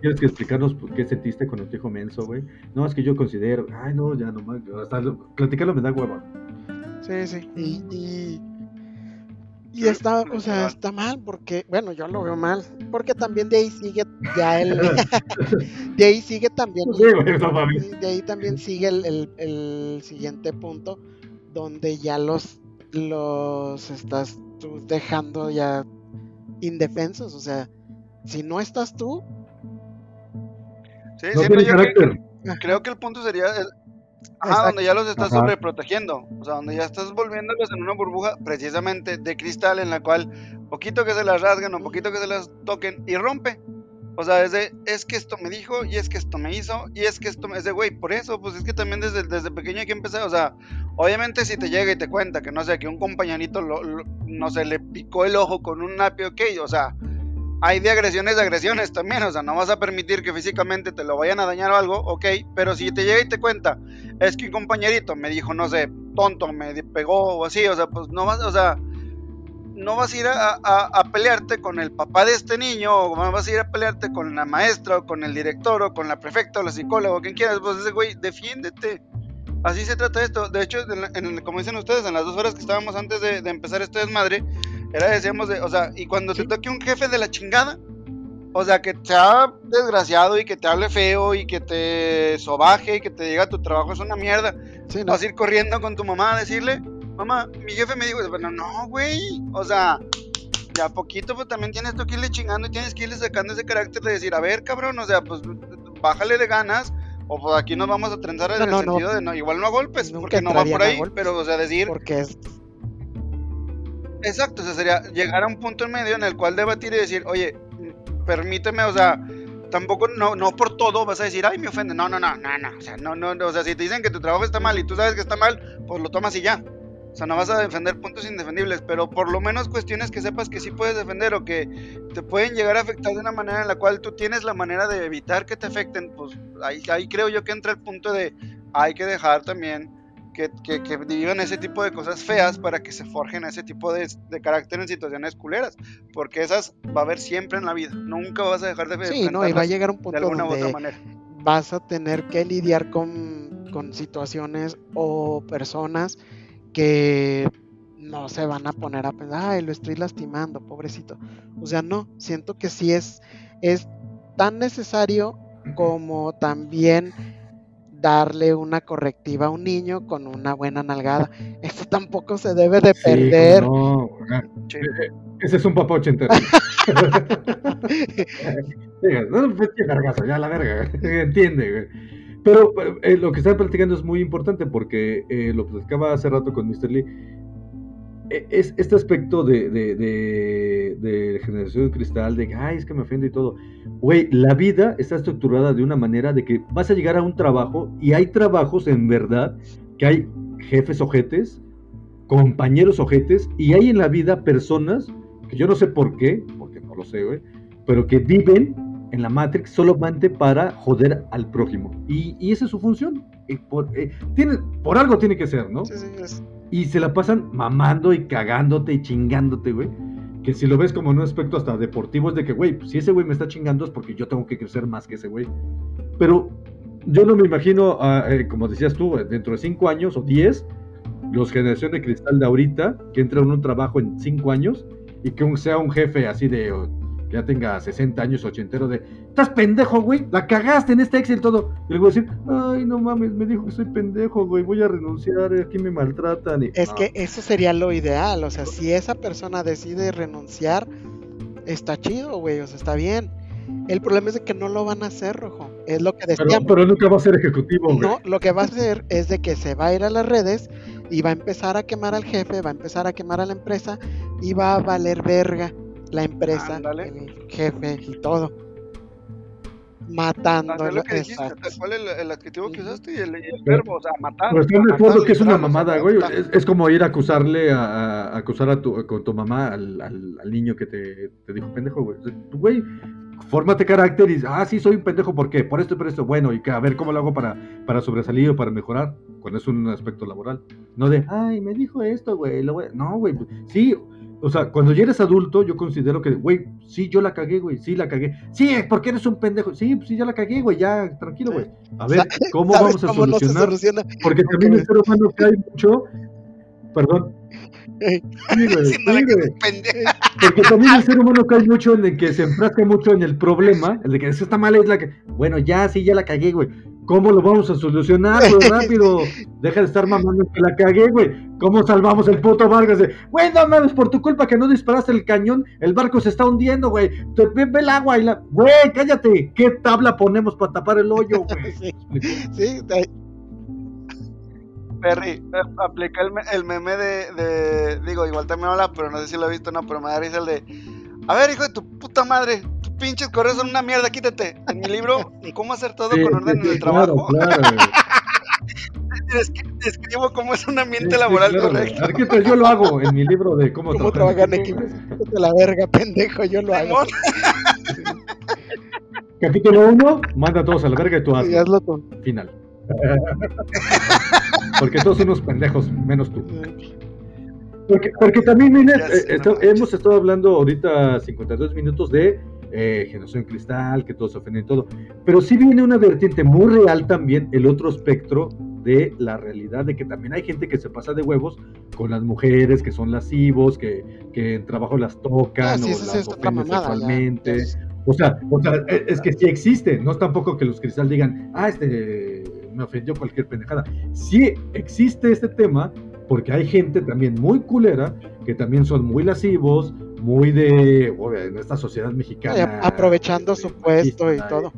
¿Quieres que explicarnos por qué sentiste cuando te dijo menso, güey? No, es que yo considero. Ay, no, ya nomás. Hasta lo- platicarlo me da hueva. Sí, sí. Y, y, y está, o sea, está mal porque, bueno, yo lo veo mal, porque también de ahí sigue ya el, [LAUGHS] [LAUGHS] de ahí sigue también, de ahí también sigue el, el- el siguiente punto donde ya los, los estás tú dejando ya indefensos, o sea, si no estás tú, Sí, No siempre yo creo, creo que el punto sería Ajá, Exacto. donde ya los estás Ajá. sobreprotegiendo. O sea, donde ya estás volviéndolos en una burbuja precisamente de cristal en la cual poquito que se las rasguen o poquito que se las toquen y rompe. O sea, es de, es que esto me dijo y es que esto me hizo y es que esto me... Es de, güey, por eso, pues es que también desde, desde pequeño hay que empezar. O sea, obviamente si te llega y te cuenta que, no sé, que un compañerito, lo, lo- no sé, le picó el ojo con un lápiz, ok, o sea... Hay de agresiones de agresiones también, o sea, no vas a permitir que físicamente te lo vayan a dañar o algo, ok, pero si te llega y te cuenta, es que un compañerito me dijo, no sé, tonto, me pegó o así, o sea, pues no vas, o sea, no vas a ir a, a- a pelearte con el papá de este niño, o no vas a ir a pelearte con la maestra, o con el director, o con la prefecta, o la psicóloga, o quien quieras, pues ese güey, defiéndete. Así se trata esto. De hecho, en en- como dicen ustedes, en las dos horas que estábamos antes de, de empezar este desmadre, era decíamos de, o sea, y cuando te toque un jefe de la chingada, o sea, que sea desgraciado y que te hable feo y que te sobaje y que te diga tu trabajo es una mierda, sí, no, vas a ir corriendo con tu mamá a decirle, mamá, mi jefe me dijo, bueno, no, güey, o sea, ya poquito, pues también tienes tú que irle chingando y tienes que irle sacando ese carácter de decir, a ver, cabrón, o sea, pues bájale de ganas, o pues aquí nos vamos a trenzar en No, el no, sentido de no, igual no a golpes, porque no va por ahí, pero, o sea, decir, porque es, Exacto, o sea, sería llegar a un punto en medio en el cual debatir y decir, oye, permíteme, o sea, tampoco, no, no por todo vas a decir, ay, me ofende. No, no, no, no, no, o sea, no, no, o sea, si te dicen que tu trabajo está mal y tú sabes que está mal, pues lo tomas y ya. O sea, no vas a defender puntos indefendibles, pero por lo menos cuestiones que sepas que sí puedes defender o que te pueden llegar a afectar de una manera en la cual tú tienes la manera de evitar que te afecten, pues ahí, ahí creo yo que entra el punto de hay que dejar también que, que, que digan ese tipo de cosas feas para que se forjen ese tipo de, de carácter en situaciones culeras, porque esas va a haber siempre en la vida, nunca vas a dejar de sí, no, y va a llegar un de punto alguna u otra donde manera. vas a tener que lidiar con, con situaciones o personas que no se van a poner a pensar, ay, lo estoy lastimando, pobrecito. O sea, no, siento que sí es, es tan necesario como también darle una correctiva a un niño con una buena nalgada. [LAUGHS] Esto tampoco se debe de Sí, perder. cómo no. Ah, Sí. Ese es un papá ochentero. [LAUGHS] [LAUGHS] No, pues vergazo, ya la verga. Entiende, güey. Pero eh, lo que están platicando es muy importante porque eh, lo platicaba hace rato con Mr. Lee. Eh, Es este aspecto de, de, de, de generación de cristal, de que, ay, es que me ofende y todo. Güey, la vida está estructurada de una manera de que vas a llegar a un trabajo y hay trabajos en verdad que hay jefes ojetes, compañeros ojetes y hay en la vida personas que yo no sé por qué, porque no lo sé, güey, pero que viven en la Matrix solamente para joder al prójimo. Y, y esa es su función. Y por, eh, tiene, por algo tiene que ser, ¿no? Sí, sí, es- Y se la pasan mamando y cagándote y chingándote, güey. Que si lo ves como en un aspecto hasta deportivo, es de que, güey, pues, si ese güey me está chingando es porque yo tengo que crecer más que ese güey. Pero yo no me imagino, eh, como decías tú, eh, dentro de 5 años o 10, los generación de cristal de ahorita, que entran en un trabajo en 5 años y que sea un jefe así de, que ya tenga 60 años, ochentero, de, estás pendejo, güey, la cagaste en este Excel todo. Y le voy a decir, ay, no mames, me dijo que soy pendejo, güey, voy a renunciar, aquí me maltratan. Y, Es que eso sería lo ideal, o sea, si esa persona decide renunciar, está chido, güey, o sea, está bien. El problema es de que no lo van a hacer, Rojo. Es lo que Pero, decíamos. pero nunca va a ser ejecutivo, güey. No, lo que va a hacer es de que se va a ir a las redes y va a empezar a quemar al jefe, va a empezar a quemar a la empresa y va a valer verga la empresa, Ándale. el jefe y todo. Matando. Hacer lo que dijiste, exacto. tal cual el, el adjetivo que usaste y el, verbo, o sea, matar. Pero están de acuerdo que es una mamada, güey. Es, es como ir a acusarle a, a- acusar a tu, con tu mamá al, al- al niño que te, te dijo pendejo, güey. Güey, fórmate carácter y ah, sí, soy un pendejo, ¿por qué? Por esto y por esto. Bueno, y que, a ver cómo lo hago para, para sobresalir o para mejorar, cuando es un aspecto laboral. No de, ay, me dijo esto, güey. No, güey, sí, o sea, cuando ya eres adulto, yo considero que, güey, sí, yo la cagué, güey, sí la cagué. Sí, porque eres un pendejo. Sí, pues sí, ya la cagué, güey, ya, tranquilo, güey. A ver, ¿cómo vamos a solucionar? porque también el ser humano cae mucho. Perdón. Sí, güey, sí, güey. Porque también el ser humano cae mucho en el que se enfrasca mucho en el problema, el de que eso está mal es la que, bueno, ya, sí, ya la cagué, güey. ¿Cómo lo vamos a solucionar, güey? [LAUGHS] Rápido. Deja de estar mamando que la cagué, güey. ¿Cómo salvamos el puto Vargas? Güey, no mames, por tu culpa que no disparaste el cañón, el barco se está hundiendo, güey. Ve, ve el agua y la. Güey, cállate. ¿Qué tabla ponemos para tapar el hoyo, [LAUGHS] güey? sí, sí. Perry, eh, aplica el, el meme de, de, Digo, igual también habla, pero no sé si lo he visto no, pero me da risa el de. A ver, hijo de tu puta madre, pinches correos son una mierda, quítate. En mi libro, ¿Cómo hacer todo con orden en el trabajo? Claro, [LAUGHS] Describo cómo es un ambiente laboral correcto. Arquitecto, yo lo hago en mi libro de cómo, ¿Cómo trabajar en equipo. De la verga, pendejo, yo lo hago. [LAUGHS] Capítulo 1, manda a todos a la verga y tú haces. hazlo tú. Final. [LAUGHS] Porque todos son unos pendejos, menos tú. Porque, porque también, miren, eh, hemos estado hablando ahorita 52 minutos de eh, generación cristal, que todos se ofenden y todo. Pero sí viene una vertiente muy real también, el otro espectro de la realidad, de que también hay gente que se pasa de huevos con las mujeres, que son lascivos, que, que en trabajo las tocan ah, o las ofenden sexualmente. O sea, o sea, e, es que sí existe, no es tampoco que los cristal digan, ah, este me ofendió cualquier pendejada. Sí existe este tema porque hay gente también muy culera que también son muy lascivos, muy de, en esta sociedad mexicana. aprovechando su puesto y todo.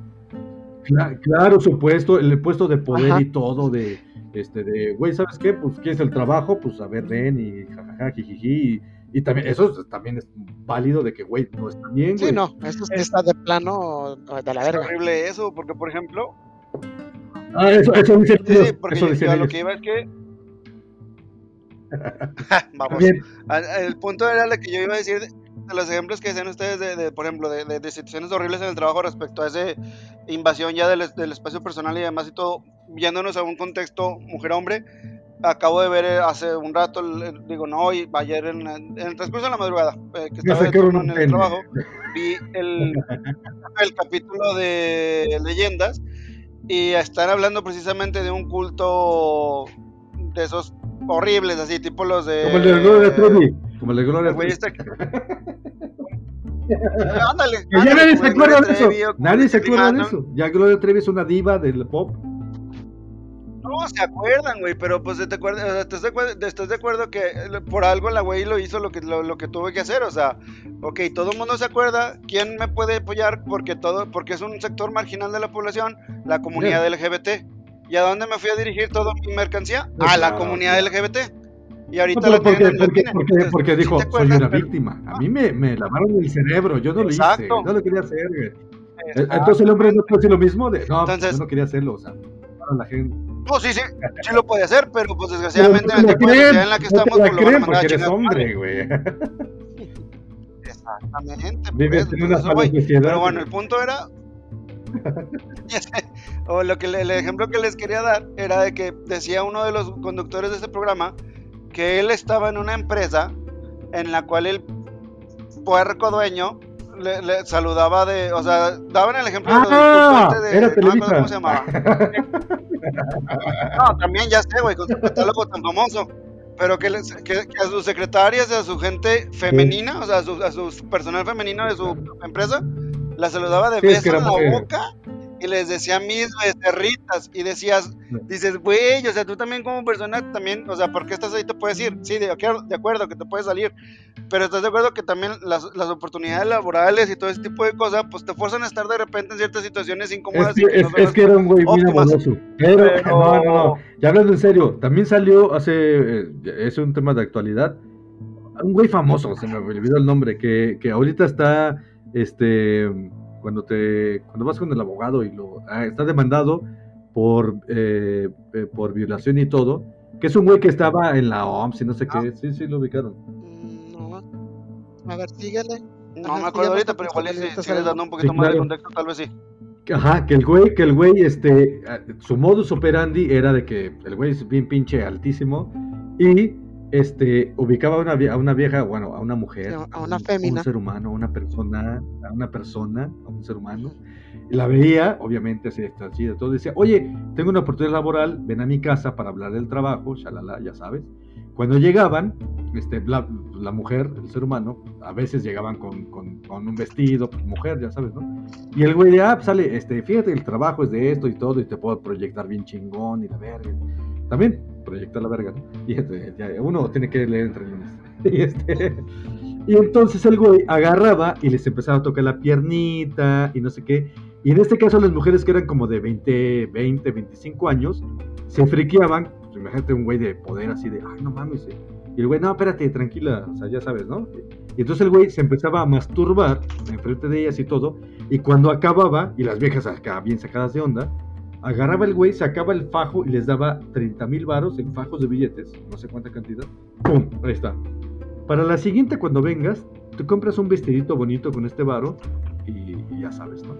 Claro, su puesto, el puesto de poder y todo, de, este, de, güey, ¿sabes qué? Pues, ¿qué es el trabajo? Pues, a ver, ven y jajaja, jijiji, y, también, eso también es válido de que, güey, no está bien, Sí, no, eso está de plano de la verga. Es horrible eso, porque, por ejemplo... Ah, eso, eso dice Sí, porque eso lo que iba es que [LAUGHS] Vamos. El punto era lo que yo iba a decir de los ejemplos que decían ustedes, de, por ejemplo, de, situaciones horribles en el trabajo respecto a esa invasión ya del, espacio personal y demás y todo, viéndonos a un contexto mujer-hombre. Acabo de ver eh, hace un rato, digo, no, hoy, ayer en, el transcurso de la madrugada, eh, que estaba en el trabajo, vi el, el capítulo de leyendas y están hablando precisamente de un culto de esos horribles, así, tipo los de. Como el de Gloria Trevi. Como el de Gloria Trevi. [LAUGHS] Ándale, ya nadie se acuerda de eso. Nadie se acuerda de eso. Ya Gloria Trevi es una diva del pop. No, se acuerdan, güey, pero pues te acuerdas, estás, de acuerdo, estás de acuerdo que por algo la güey lo hizo lo que, lo, lo, que tuvo que hacer, o sea, ok, todo el mundo se acuerda, ¿quién me puede apoyar? Porque todo, porque es un sector marginal de la población, la comunidad LGBT. ¿Y a dónde me fui a dirigir toda mi mercancía? A la comunidad LGBT. Y ahorita la porque, porque, porque, porque, dijo, soy una víctima. A mí me, me lavaron el cerebro, yo no lo hice, no lo quería hacer. Entonces el hombre no puede decir lo mismo de, no, Entonces, yo no quería hacerlo, o sea, para la gente. No, sí, sí, sí lo puede hacer, pero pues desgraciadamente en la sociedad la que estamos, no pues, lo van a porque eres hombre, güey. [LAUGHS] Exactamente. Vives pues, en una sociedad. Pero bueno, el punto era [LAUGHS] [LAUGHS] o lo que el ejemplo que les quería dar era de que decía uno de los conductores de este programa que él estaba en una empresa en la cual el puerco dueño le, saludaba de, o sea, daban el ejemplo ah, de, era ¿cómo se llamaba? [LAUGHS] no, también ya sé, güey, con su catálogo tan famoso. Pero que, que, a sus secretarias, a su gente femenina, o sea, a su, a su personal femenino de su empresa, la saludaba de beso en la boca y les decía mis becerritas y decías, dices, güey, o sea, tú también como persona también, o sea, ¿por qué estás ahí? Te puedes ir, sí, de, de acuerdo que te puedes salir, pero estás de acuerdo que también las, las, oportunidades laborales y todo ese tipo de cosas, pues te fuerzan a estar de repente en ciertas situaciones incómodas. Es que, es, que era un güey muy amoroso, pero, [LAUGHS] no, no, no, ya hablando en serio, también salió hace, eh, es un tema de actualidad, un güey famoso, se me olvidó el nombre, que, que ahorita está este, cuando te, cuando vas con el abogado y lo ah, está demandado por, eh, eh, por violación y todo, que es un güey que estaba en la OMS y no sé qué, ah. sí, sí, lo ubicaron. Mm, no, a ver, síguele. No Ajá, me sí, acuerdo ahorita, pero igual si ahorita si sale les el dando un poquito Sí, más de contexto, tal vez sí. Ajá, que el güey, que el güey, este, a- su modus operandi era de que el güey es bien pinche altísimo y, este, ubicaba a una, a una vieja, bueno, a una mujer, A una un- fémina. un ser humano, a una persona, a una persona, a un ser humano, y la veía, obviamente, así, de todo, decía, oye, tengo una oportunidad laboral, ven a mi casa para hablar del trabajo, shalala, ya sabes. Cuando llegaban, este, la, la mujer, el ser humano, a veces llegaban con, con- con un vestido, pues, mujer, ya sabes, ¿no? Y el güey de, ah, pues, sale, este, fíjate, el trabajo es de esto y todo, y te puedo proyectar bien chingón y la verga. También proyecta la verga, ¿no? Y este, ya, uno tiene que leer entre líneas. [LAUGHS] Y, este, y entonces el güey agarraba y les empezaba a tocar la piernita y no sé qué. Y en este caso las mujeres que eran como de 20, 20, 25 años, se friqueaban. Pues imagínate un güey de poder así de, ay, no mames. eh". Y el güey, no, espérate, tranquila, o sea, ya sabes, ¿no? Y entonces el güey se empezaba a masturbar enfrente de ellas y todo. Y cuando acababa, y las viejas acá bien sacadas de onda, agarraba el güey, sacaba el fajo y les daba 30 mil varos en fajos de billetes, no sé cuánta cantidad. ¡Pum! Ahí está. Para la siguiente, cuando vengas, te compras un vestidito bonito con este varo y, y ya sabes, ¿no?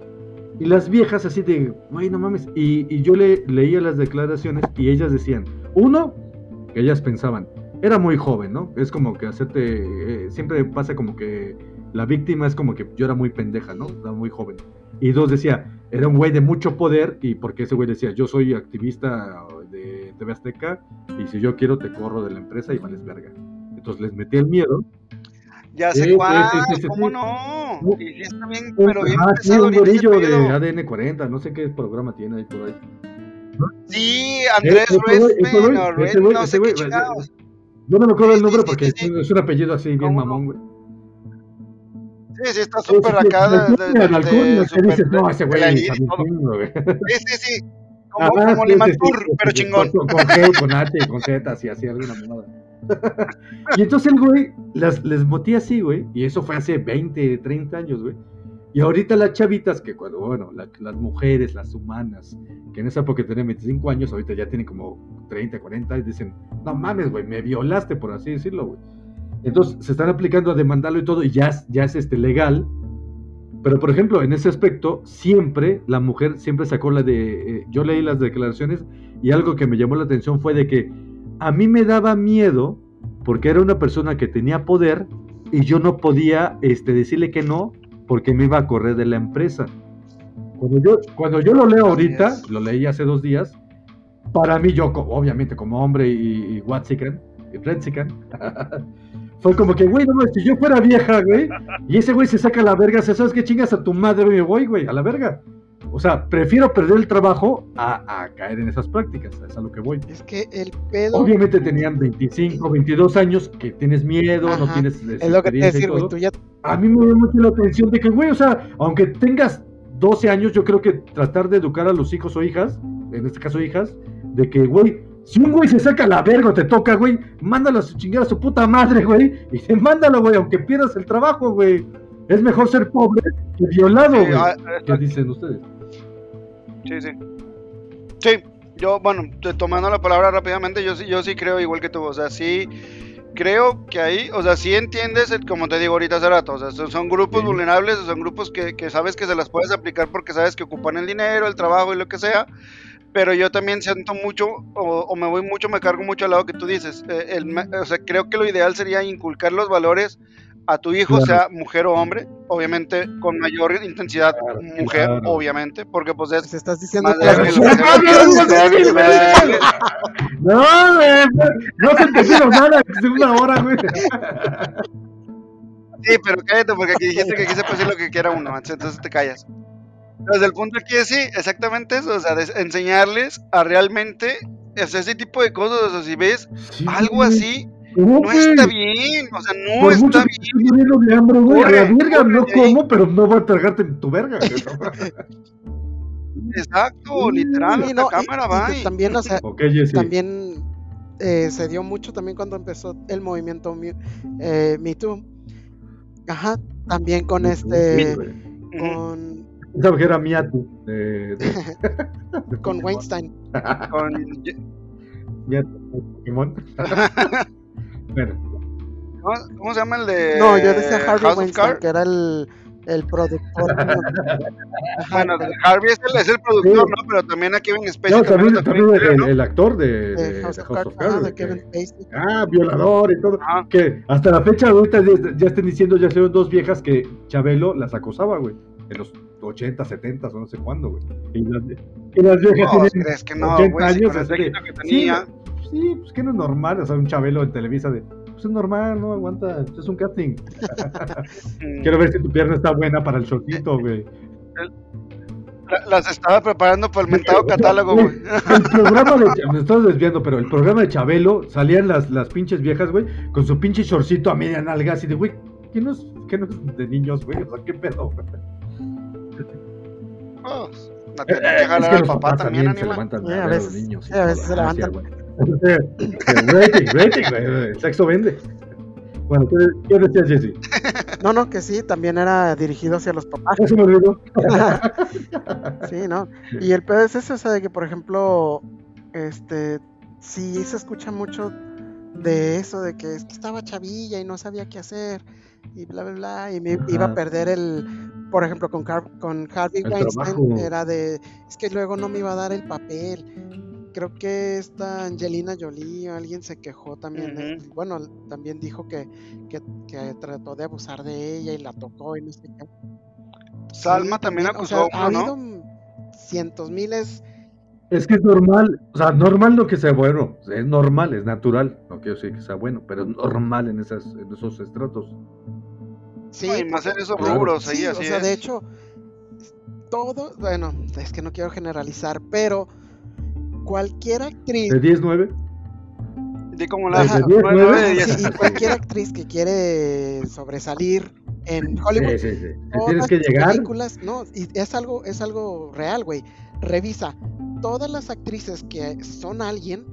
Y las viejas así de, güey, no mames. Y, y yo le, leía las declaraciones y ellas decían, uno, que ellas pensaban, era muy joven, ¿no? Es como que hacerte, eh, siempre pasa como que la víctima es como que yo era muy pendeja, ¿no? Era muy joven. Y dos decía, era un güey de mucho poder y porque ese güey decía, yo soy activista de TV Azteca y si yo quiero te corro de la empresa y vales verga. Entonces les metí el miedo. Ya sé sí, cuál, sí, sí, ¿cómo sí. no? Y está bien, pero bien Ajá, sí, un gorillo de. ADN 40, no sé qué programa tiene ahí por ahí. Sí, Andrés ese güey, no sé qué chingados. No me acuerdo el nombre porque es un apellido así bien ¿Cómo no? mamón, güey. Sí, sí, está súper acá ¿no? Ese güey y. Sí, sí, sí. Como, como sí, sí, Limantur, sí, pero chingón. Con, con G, con H, con Z, así, así, alguna mamada. [LAUGHS] y entonces el güey las, les motía así, güey. Y eso fue hace 20, 30 años, güey. Y ahorita las chavitas, que cuando, bueno, la- las mujeres, las humanas, que en esa época tenían 25 años, ahorita ya tienen como 30, 40, y dicen, no mames, güey, me violaste, por así decirlo, güey. Entonces se están aplicando a demandarlo y todo, y ya, es- ya es este, legal. Pero, por ejemplo, en ese aspecto, siempre la mujer siempre sacó la de. eh, yo leí las declaraciones y algo que me llamó la atención fue de que a mí me daba miedo porque era una persona que tenía poder y yo no podía este, decirle que no porque me iba a correr de la empresa. Cuando yo, cuando yo lo leo ahorita, lo leí hace dos días, para mí, yo, obviamente, como hombre y, y Watsican, y Redsican, [LAUGHS] fue como que, güey, no si yo fuera vieja, güey, y ese güey se saca la verga, se sabes que chingas a tu madre, me voy, güey, a la verga. O sea, prefiero perder el trabajo a, a caer en esas prácticas, es a lo que voy. Es que el pedo. Obviamente tenían 25, 22 años, que tienes miedo, no tienes Es lo que te decir, güey. Tú ya A mí me dio mucho la atención de que, güey, o sea, aunque tengas 12 años, yo creo que tratar de educar a los hijos o hijas, en este caso hijas, de que, güey, si un güey se saca la verga o te toca, güey, mándalo a su chingada a su puta madre, güey, y te [LAUGHS] mándalo, güey, aunque pierdas el trabajo, güey. Es mejor ser pobre que violado, Sí, güey. ah, ¿Qué dicen ustedes? Sí, sí. Sí, yo, bueno, te- tomando la palabra rápidamente, yo sí, yo sí creo igual que tú, o sea, sí creo que ahí, o sea, sí entiendes, el- como te digo ahorita hace rato, o sea, son, son grupos Sí. vulnerables, son grupos que, que sabes que se las puedes aplicar porque sabes que ocupan el dinero, el trabajo y lo que sea, pero yo también siento mucho, o, o me voy mucho, me cargo mucho al lado que tú dices, eh, el o sea, creo que lo ideal sería inculcar los valores a tu hijo, Claro. sea mujer o hombre, obviamente con mayor intensidad Claro, mujer, claro. obviamente, porque pues es pues estás diciendo que ¡No! No, se entendieron nada de una hora, güey. Sí, pero cállate porque aquí dijiste que aquí se puede decir lo que quiera uno, entonces te callas. Entonces el punto aquí es sí, exactamente eso, o sea, de enseñarles a realmente hacer ese tipo de cosas, o sea, si ves Sí, algo güey. así, No, está bien, o sea, no Por está bien. de hambre, güey, a la Corre, verga, corre no ahí. como, pero no voy a tragarte tu verga. [LAUGHS] Exacto, literal, Sí, la no, y- cámara y va y- también, o sea, también eh, se dio mucho también cuando empezó el movimiento Me, eh, Me Too. Ajá, también con este, con, Pensaba que era Miatu. De, de- [LAUGHS] de con. Weinstein. Con- [LAUGHS] Miatu Pokémon. [LAUGHS] bueno. ¿Cómo, cómo se llama el de No, yo decía Harvey House Weinstein, que era el, el productor. Bueno, Harvey es el, es el productor, Sí. ¿no? Pero también a Kevin Spacey No, también, también el, ¿no? el actor de, de de House of House Cards, of ajá, Cards, de que- Kevin Spacey. Ah, violador y todo. Ajá. Que hasta la fecha ahorita ya, ya estén diciendo, ya son dos viejas que Chabelo las acosaba, güey. En los 80, 70 o no sé cuándo, güey. Y las, y las viejas No, tienen ¿crees que no, 80 güey? Si años, así que Sí, tenía. güey, sí, pues que no es normal, o sea, un Chabelo en Televisa de, pues es normal, no aguanta, es un casting. [LAUGHS] [LAUGHS] Quiero ver si tu pierna está buena para el shortito, güey. la- Las estaba preparando para el mentado catálogo, güey. El [LAUGHS] programa de me estoy desviando, pero el programa de Chabelo salían las, las pinches viejas, güey, con su pinche shortcito a media nalga, así de, güey, ¿qué no es, qué no es de niños, güey? O sea, ¿qué pedo? güey? Oh, la Eh, tenía eh, es que al los papá papás también, también se levantan a a los veces- niños. a veces se Gracias, levantan. rating, [LAUGHS] rating, güey. Sexo vende. Bueno, ¿qué, qué decías, Jesse? No, no, que sí, también era dirigido hacia los papás. Se me olvidó. [LAUGHS] Sí, ¿no? Y el pedo es ese, o sea, de que, por ejemplo, este, sí se escucha mucho de eso, de que es que estaba chavilla y no sabía qué hacer, y bla, bla, bla, y me iba a Ajá. perder el, por ejemplo, con, Car- con Harvey El Weinstein, trabajo. era de, es que luego no me iba a dar el papel. Creo que esta Angelina Jolie o alguien se quejó también, de- bueno, también dijo que, que, que trató de abusar de ella y la tocó y no sé qué. Salma Sí, también o acusó sea, a ha uno, habido ¿no? cientos, miles. Es que es normal, o sea, normal no que sea bueno, es normal, es natural, no quiero decir que sea bueno, pero es normal en, esas, en esos estratos. Sí, No, y más en esos rubros, ahí sí, así o sea, es. de hecho, todo, bueno, es que no quiero generalizar, pero cualquier actriz, De 10-9, Di como la Ajá. nueve, nueve de sí, diez. y cualquier actriz que quiere sobresalir en Hollywood, sí, sí, sí. Tienes que sus llegar, películas, no, y es algo, es algo real, güey. Revisa, todas las actrices que son alguien,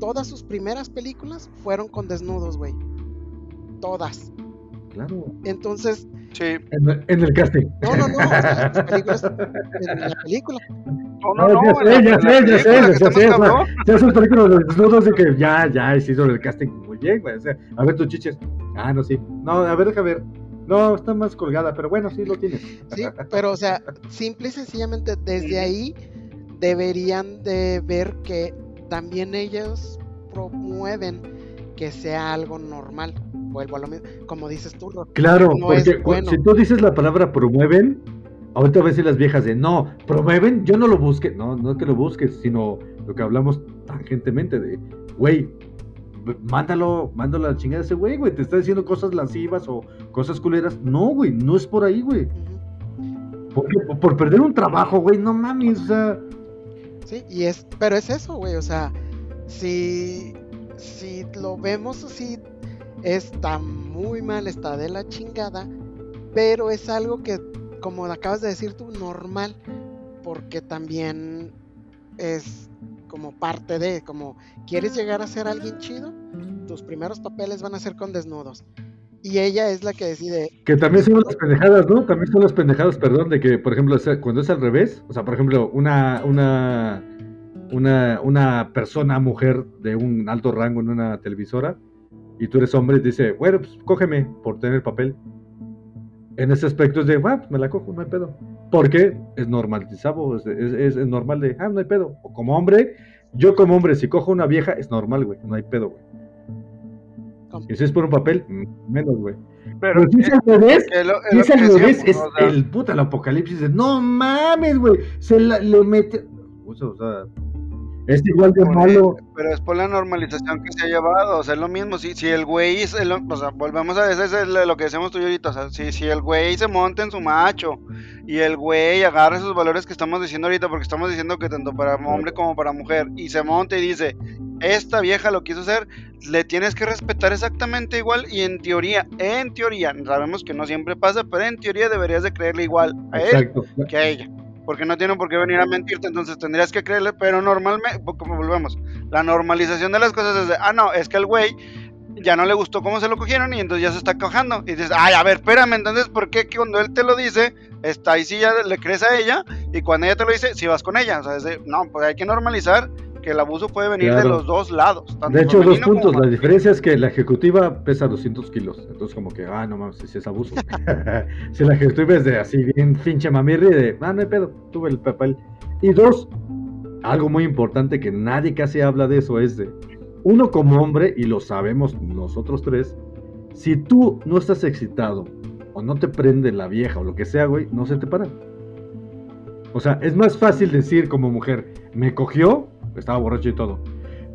todas sus primeras películas fueron con desnudos, güey. Todas. Claro, Entonces, Sí. en, en el casting. no, no, no, [LAUGHS] en la película. No, no, no, ya sé, ya sé, ya sé, ya sé. Se hacen películas de desnudos de que ya, ya hicieron el casting muy bien, güey. O sea, a ver tus chiches. Ah, no, sí. No, a ver, deja ver. No, está más colgada, pero bueno, sí lo tienes. Sí, pero o sea, simple y sencillamente desde ahí deberían de ver que también ellos promueven que sea algo normal. Vuelvo a lo mismo, como dices tú, Ro- Claro, No porque bueno. si tú dices la palabra promueven, ahorita a veces las viejas de no, promueven, yo no lo busque. No, no es que lo busques, sino lo que hablamos tangentemente de, güey, mándalo, mándalo a la chingada a ese güey, güey, te está diciendo cosas lascivas o cosas culeras. No, güey, no es por ahí, güey. Por, por perder un trabajo, güey, no mames, o sea, Sí, y es, pero es eso, güey, o sea, si, si lo vemos así, está muy mal, está de la chingada, pero es algo que, como acabas de decir tú, normal, porque también es como parte de, como, ¿quieres llegar a ser alguien chido? Tus primeros papeles van a ser con desnudos. Y ella es la que decide, que también son las pendejadas, ¿no? También son las pendejadas, perdón, de que, por ejemplo, cuando es al revés, o sea, por ejemplo, una, una, una, una persona, mujer de un alto rango en una televisora, y tú eres hombre dice, bueno, pues cógeme por tener papel. En ese aspecto es de, ah, pues me la cojo, no hay pedo. Porque es normalizado, es, es, es normal de, ah, no hay pedo. O como hombre, yo como hombre, si cojo una vieja, es normal, güey, no hay pedo, güey. Y si es por un papel, mm, menos, güey. Pero si es al revés, si es al revés, es el puta el apocalipsis. de, no mames, güey. Se la, le mete. O sea, o sea, es igual de malo. Pero es por la normalización que se ha llevado, o sea, es lo mismo, si, si el güey, es el- o sea, volvemos a eso, es lo que decíamos tú y ahorita, o sea, si, si el güey se monta en su macho y el güey agarra esos valores que estamos diciendo ahorita, porque estamos diciendo que tanto para hombre como para mujer, y se monta y dice, esta vieja lo quiso hacer, le tienes que respetar exactamente igual y en teoría, en teoría, sabemos que no siempre pasa, pero en teoría deberías de creerle igual a él Exacto. que a ella. Porque no tienen por qué venir a mentirte, entonces tendrías que creerle, pero normalmente, como volvemos, la normalización de las cosas es de, ah, no, es que el güey ya no le gustó cómo se lo cogieron y entonces ya se está cojando. Y dices, ay, a ver, espérame, entonces, ¿por qué cuando él te lo dice, está ahí sí ya le crees a ella y cuando ella te lo dice, si vas con ella? O sea, es de, no, pues hay que normalizar que el abuso puede venir de los dos lados. de hecho, dos puntos. La diferencia es que la ejecutiva pesa 200 kilos. Entonces, como que, ah, no mames, si es abuso. [LAUGHS] si la ejecutiva es de así, bien finche mamirri, de, ah, no hay pedo, tuve el papel. Y dos, algo muy importante que nadie casi habla de eso es de, uno como hombre, y lo sabemos nosotros tres, si tú no estás excitado o no te prende la vieja o lo que sea, güey, no se te para. O sea, es más fácil decir como mujer, me cogió, estaba borracho y todo.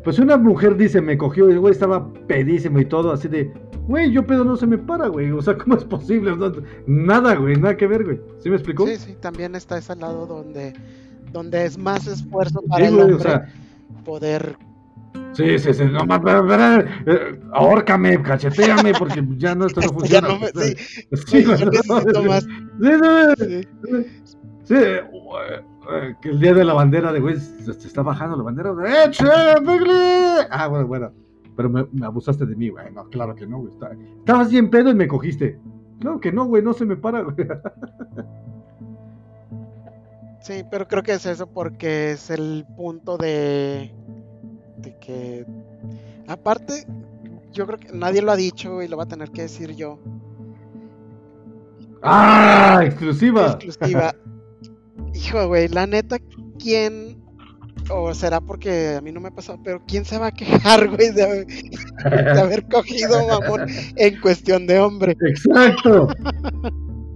Pues una mujer dice, me cogió y güey estaba pedísimo y todo, así de, güey, yo pedo no se me para, güey. O sea, [LAUGHS] ¿cómo es posible? nada, güey, nada que ver, güey. ¿Sí me explicó? Sí, sí, también está ese lado donde, donde es más esfuerzo para el hombre o sea, poder Sí, sí, sí, no más, eh, ahórcame, cacheteame, porque ya no, esto no [LAUGHS] funciona. Ya no me, [LAUGHS] sí, sí, sí, sí, que el día de la bandera de güey, se está bajando la bandera. ¡Eh, che, Ah, bueno, bueno. Pero me, abusaste de mí, güey. No, claro que no, güey. Estabas bien pedo y me cogiste. Claro que no, güey, no se me para, güey. Sí, pero creo que es eso porque es el punto de que aparte yo creo que nadie lo ha dicho y lo va a tener que decir yo. ¡Ah! Exclusiva. Exclusiva. Hijo, güey, la neta, ¿quién? O será porque a mí no me ha pasado, pero ¿quién se va a quejar, [LAUGHS] güey, de, haber, cogido mamón en cuestión de hombre? Exacto.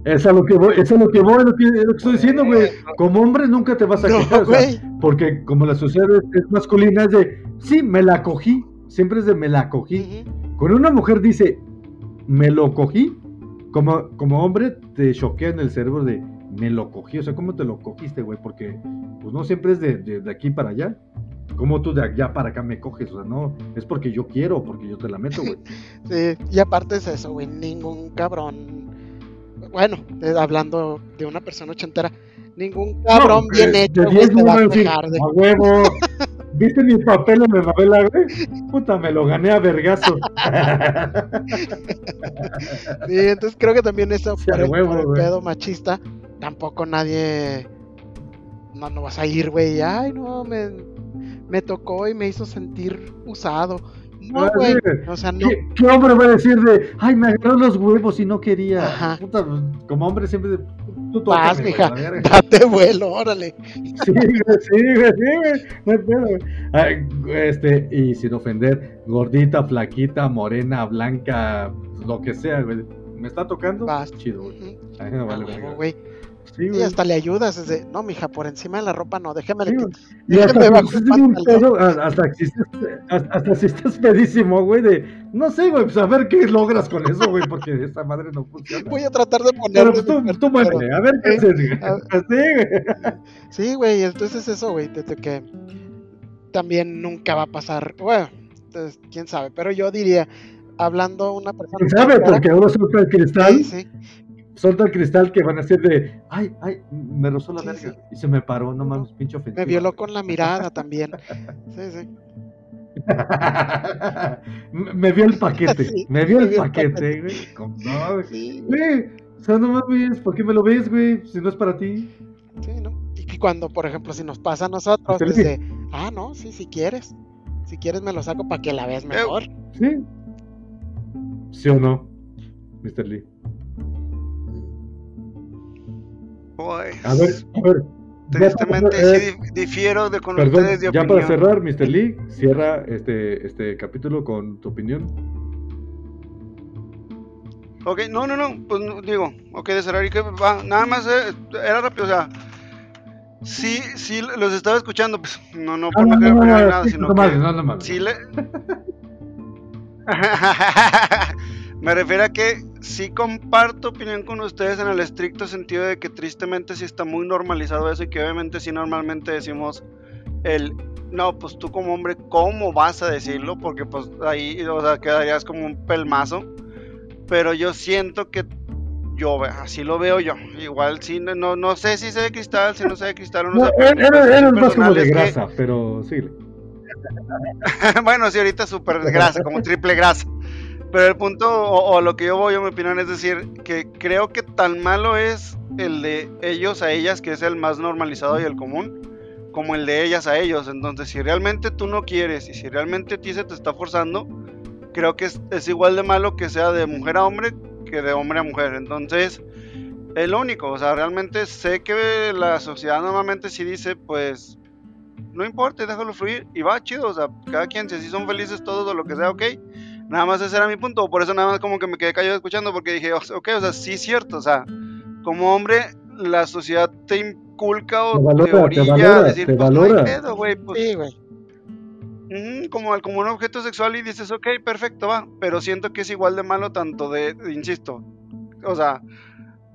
Es a lo que voy, es a lo que voy, lo que, estoy diciendo, güey. Como hombre nunca te vas a quejar, porque como la sociedad es, masculina, es de, sí, me la cogí, siempre es de me la cogí. Cuando una mujer dice, me lo cogí, como, como hombre te choquea en el cerebro de, me lo cogí, o sea, ¿cómo te lo cogiste, güey? Porque, pues no siempre es de, de, aquí para allá. ¿Cómo tú de allá para acá me coges? O sea, no, es porque yo quiero, porque yo te la meto, güey. [LAUGHS] sí, y aparte es eso, güey, ningún cabrón bueno, eh, hablando de una persona ochentera, ningún cabrón bien hecho de te va a dejar de... A huevo. [LAUGHS] ¿Viste mis papeles de novela, güey? Puta, me lo gané a vergazo. [LAUGHS] sí, entonces creo que también eso por, el, pedo machista, tampoco nadie... No, no vas a ir, güey, ay, no, me, me tocó y me hizo sentir usado. No, güey. O sea, no. ¿Qué, hombre va a decir de, ay, me agarró los huevos y no quería? Puta, como hombre siempre. Tú Vas, mija, [LAUGHS] date vuelo, órale. [LAUGHS] Sí, sí, sí, no pedo, este, y sin ofender, gordita, flaquita, morena, blanca, lo que sea, güey. ¿Me está tocando? Vas. Chido, güey. Uh vale, güey y hasta le ayudas, es de, no, mija, por encima de la ropa no, déjame sí, le, hasta, hasta, hasta, si estás pedísimo, güey, de, no sé, güey, pues a ver qué logras con eso, güey, porque esta madre no funciona. Voy a tratar de ponerlo. Pero pues tú, tú muévele, a ver qué haces, [LAUGHS] Sí, güey, entonces eso, güey, desde que también nunca va a pasar, bueno, entonces, quién sabe, pero yo diría, hablando una persona. ¿Quién sabe? Porque ahora suelta el cristal. Sí, sí solta el cristal que van a ser de, ay, ay, me rozó la verga. Y se me paró, no mames, pinche ofensivo. Me violó con la mirada también. Sí, sí. [LAUGHS] me vio el paquete, me vio el paquete, güey. No, güey. O sea, no mames, ¿por qué me lo ves, güey? Si no es para ti. Sí, ¿no? Y cuando, por ejemplo, si nos pasa a nosotros, dice, ah, no, sí, si quieres. Si quieres me lo saco para que la veas mejor. Sí. ¿Sí o no, Mr. Lee? A ver, a ver. Tristemente sí difiero de con ustedes de ya para cerrar, Mr. Lee, cierra este, este capítulo con tu opinión. Ok, no, no, no, pues digo, ok, de cerrar y que va, nada más eh, era rápido, o sea, sí, sí, los estaba escuchando, pues no, no, por no, no, no, nada, sino que sí le... [LAUGHS] Me refiero a que sí comparto opinión con ustedes en el estricto sentido de que tristemente sí está muy normalizado eso y que obviamente sí normalmente decimos el no, pues tú como hombre, ¿cómo vas a decirlo? Porque pues ahí, o sea, quedarías como un pelmazo. Pero yo siento que yo así lo veo yo. Igual sí, no, no sé si sé de cristal, si no sé de cristal o no, sé. Era, más como de grasa, pero sí. [LAUGHS] bueno, sí, ahorita súper grasa, como triple grasa. Pero el punto, o, lo que yo voy a mi opinión, es decir, que creo que tan malo es el de ellos a ellas, que es el más normalizado y el común, como el de ellas a ellos. Entonces, si realmente tú no quieres y si realmente ti se te está forzando, creo que es, igual de malo que sea de mujer a hombre que de hombre a mujer. Entonces, es lo único. O sea, realmente sé que la sociedad normalmente sí dice, pues, no importa, déjalo fluir y va chido. O sea, cada quien, si así son felices todos o lo que sea, ok. Nada más ese era mi punto. Por eso nada más como que me quedé callado escuchando porque dije, ok, o sea, sí es cierto. O sea, como hombre, la sociedad te inculca o Te valora, te te orilla valora, a decir, te pues no hay valora. pedo, güey. Pues, Sí, güey. Como, como un objeto sexual y dices, ok, perfecto, va. Pero siento que es igual de malo tanto de, insisto, o sea,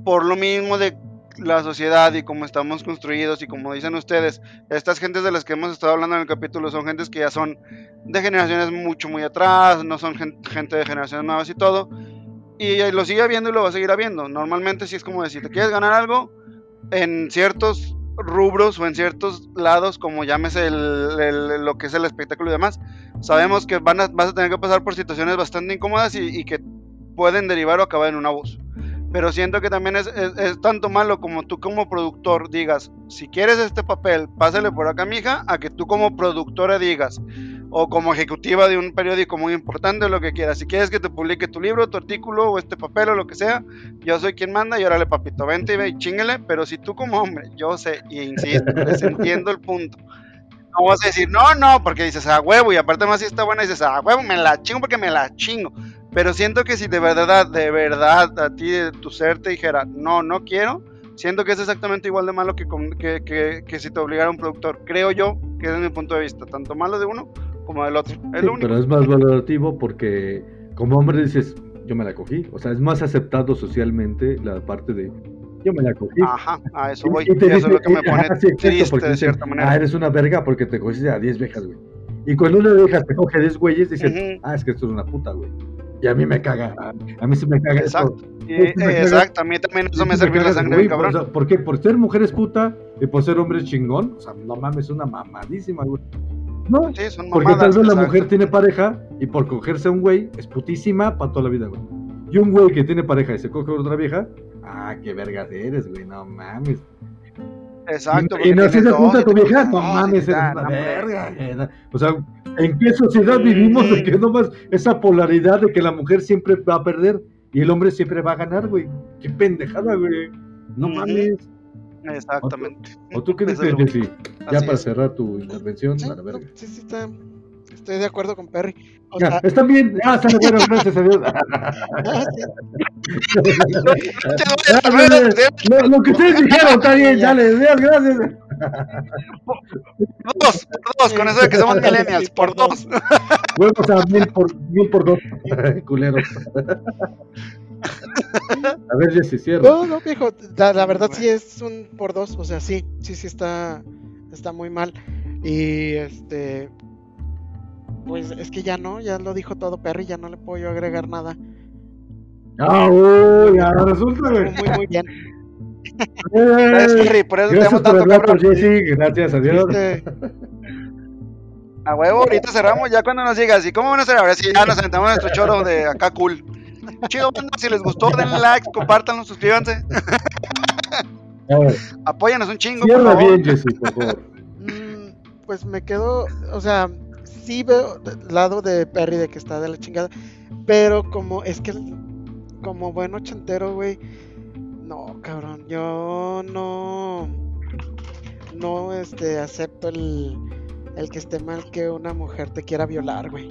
por lo mismo de la sociedad y cómo estamos construidos y como dicen ustedes, estas gentes de las que hemos estado hablando en el capítulo son gentes que ya son de generaciones mucho, muy atrás, no son gen- gente de generaciones nuevas y todo. Y lo sigue habiendo y lo va a seguir habiendo. Normalmente si es como decir, te quieres ganar algo en ciertos rubros o en ciertos lados, como llámese el- el- lo que es el espectáculo y demás, sabemos que van a, vas a tener que pasar por situaciones bastante incómodas y, y que pueden derivar o acabar en un abuso. Pero siento que también es, tanto malo como tú como productor digas, si quieres este papel, pásale por acá, mija, a que tú como productora digas, o como ejecutiva de un periódico muy importante, lo que quieras. Si quieres que te publique tu libro, tu artículo, o este papel, o lo que sea, yo soy quien manda y órale, papito, vente y ve y chingale. Pero si tú como hombre, yo sé, y insisto, [LAUGHS] les entiendo el punto. No vas a decir, no, no, porque dices a huevo, y aparte más si está buena, dices a huevo, me la chingo porque me la chingo. Pero siento que si de verdad, de verdad, a ti de tu ser te dijera, no, no quiero, siento que es exactamente igual de malo que, que, que, que si te obligara un productor. Creo yo que es mi punto de vista, tanto malo de uno como del otro. Es Sí, lo único. pero es más valorativo porque como hombre dices, yo me la cogí. O sea, es más aceptado socialmente la parte de yo me la cogí. Ajá, a eso voy. Y- y te eso es lo que me y- pone ajá, sí, triste porque de cierta manera. Ah, eres una verga porque te cogiste a 10 viejas, güey. Y cuando una vieja te coge 10 güeyes, dicen, Ujú. ah, es que esto es una puta, güey. Y a mí me caga. A mí sí me caga. Exacto. Sí me caga. exacto, a mí también eso Sí, me sirve la sangre, güey, cabrón. sea, ¿Por qué? Por ser mujer es puta y por ser hombre es chingón. O sea, no mames, es una mamadísima, güey. No, Sí, son porque tal mamadas, vez la mujer tiene pareja y por cogerse a un güey es putísima para toda la vida, güey. Y un güey que tiene pareja y se coge a otra vieja, ah, qué vergas eres, güey, no mames. Exacto. y, y no porque se junta dos, tu vieja, no mames, eres una verga. O sea, ¿en qué sociedad vivimos de que nomás esa polaridad de que la mujer siempre va a perder y el hombre siempre va a ganar, güey? Qué pendejada, güey. No mames. Exactamente. ¿O tú qué dices, Jessy? Ya así para es. cerrar tu intervención, Sí, a la no, verga. sí, sí, está. Estoy de acuerdo con Perry. O sea, están bien, ya sale bueno, gracias a Dios. ah, Ah, bien. Lo, que ustedes dijeron está bien, Ya. dale, bien, gracias. Dos, por dos, con eso de que somos millennials, por por dos. Huevos a mil por, mil por dos. [LAUGHS] Culeros. A ver, Jessy, cierra. No, no, viejo, la, la verdad sí es un por dos, o sea, sí, sí, sí está, está muy mal. Y este, pues es que ya no, ya lo dijo todo Perry, ya no le puedo yo agregar nada. Ah, uy, ahora resulta, güey. Muy, muy bien. Gracias, Perry, por eso te Gracias por tanto, hablar por Jessy, gracias a Dios. Este, A huevo, ahorita cerramos ya cuando nos digas. ¿Y cómo van a hacer ahora? Sí, ya nos aventamos nuestro choro de acá cool. Chido, banda, si les gustó, denle like, compártanlo, suscríbanse. [LAUGHS] Apóyanos un chingo, por favor. bien, Jessy, por favor. mm, pues me quedo, o sea, sí veo el lado de Perry de que está de la chingada, pero como es que como buen ochentero, güey, no, cabrón, yo no, no, este, acepto el, el que esté mal que una mujer te quiera violar, güey.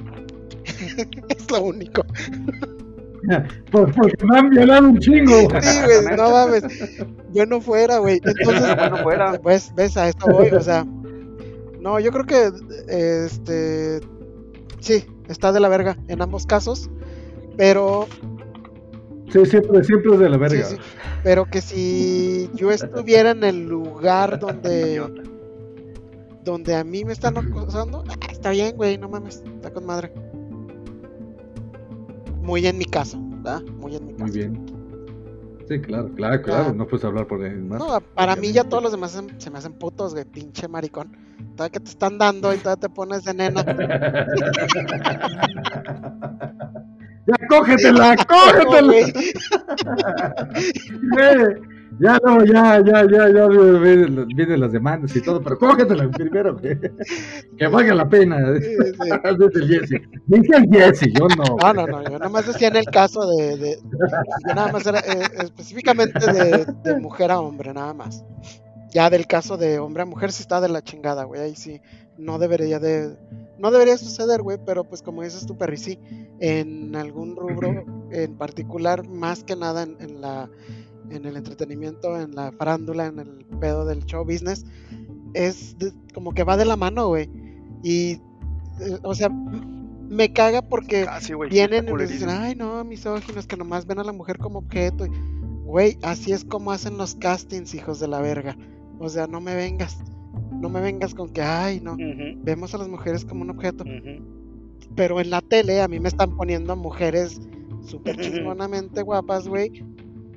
[LAUGHS] es lo único. [LAUGHS] Por- Porque me han violado un chingo. Sí, güey, no mames. Yo no fuera, güey. [LAUGHS] Entonces, Bueno, fuera. pues, ves, a esto voy, o sea. No, yo creo que, este, sí, está de la verga en ambos casos, pero, Sí, siempre, siempre es de la verga. sí, pero que si yo estuviera en el lugar [LAUGHS] donde, donde a mí me están acosando, ah, está bien, güey, no mames, está con madre. Muy en mi caso, ¿verdad? Muy en mi caso. Muy bien. Sí, claro, claro, claro. Ah. No puedes hablar por alguien más. No, para mí ya todos los demás se, se me hacen putos, güey, pinche maricón. Todavía que te están dando y todavía te pones de nena. [LAUGHS] [LAUGHS] ya cógetela, [LAUGHS] cógetela. güey. [LAUGHS] Eh, Ya, no, ya, ya, ya, ya vienen las demandas y todo, pero cógetela primero, que valga la pena. Sí, sí. [LAUGHS] el Jesse. Dice el Jesse, yo no. No, no, no, yo nada más decía en el caso de, de yo nada más era eh, específicamente de, de mujer a hombre, nada más. Ya del caso de hombre a mujer sí está de la chingada, güey, ahí sí no debería de no debería suceder, güey, pero pues como dices tú, Perry, sí, en algún rubro en particular, más que nada en, la en el entretenimiento, en la farándula, en el pedo del show business, es como que va de la mano, güey. Y, eh, o sea, me caga porque vienen y dicen, ay, no, misóginos que nomás ven a la mujer como objeto. Güey, así es como hacen los castings, hijos de la verga. O sea, no me vengas no me vengas con que, ay, no, vemos a las mujeres como un objeto. Pero en la tele a mí me están poniendo mujeres súper chismonamente guapas, güey.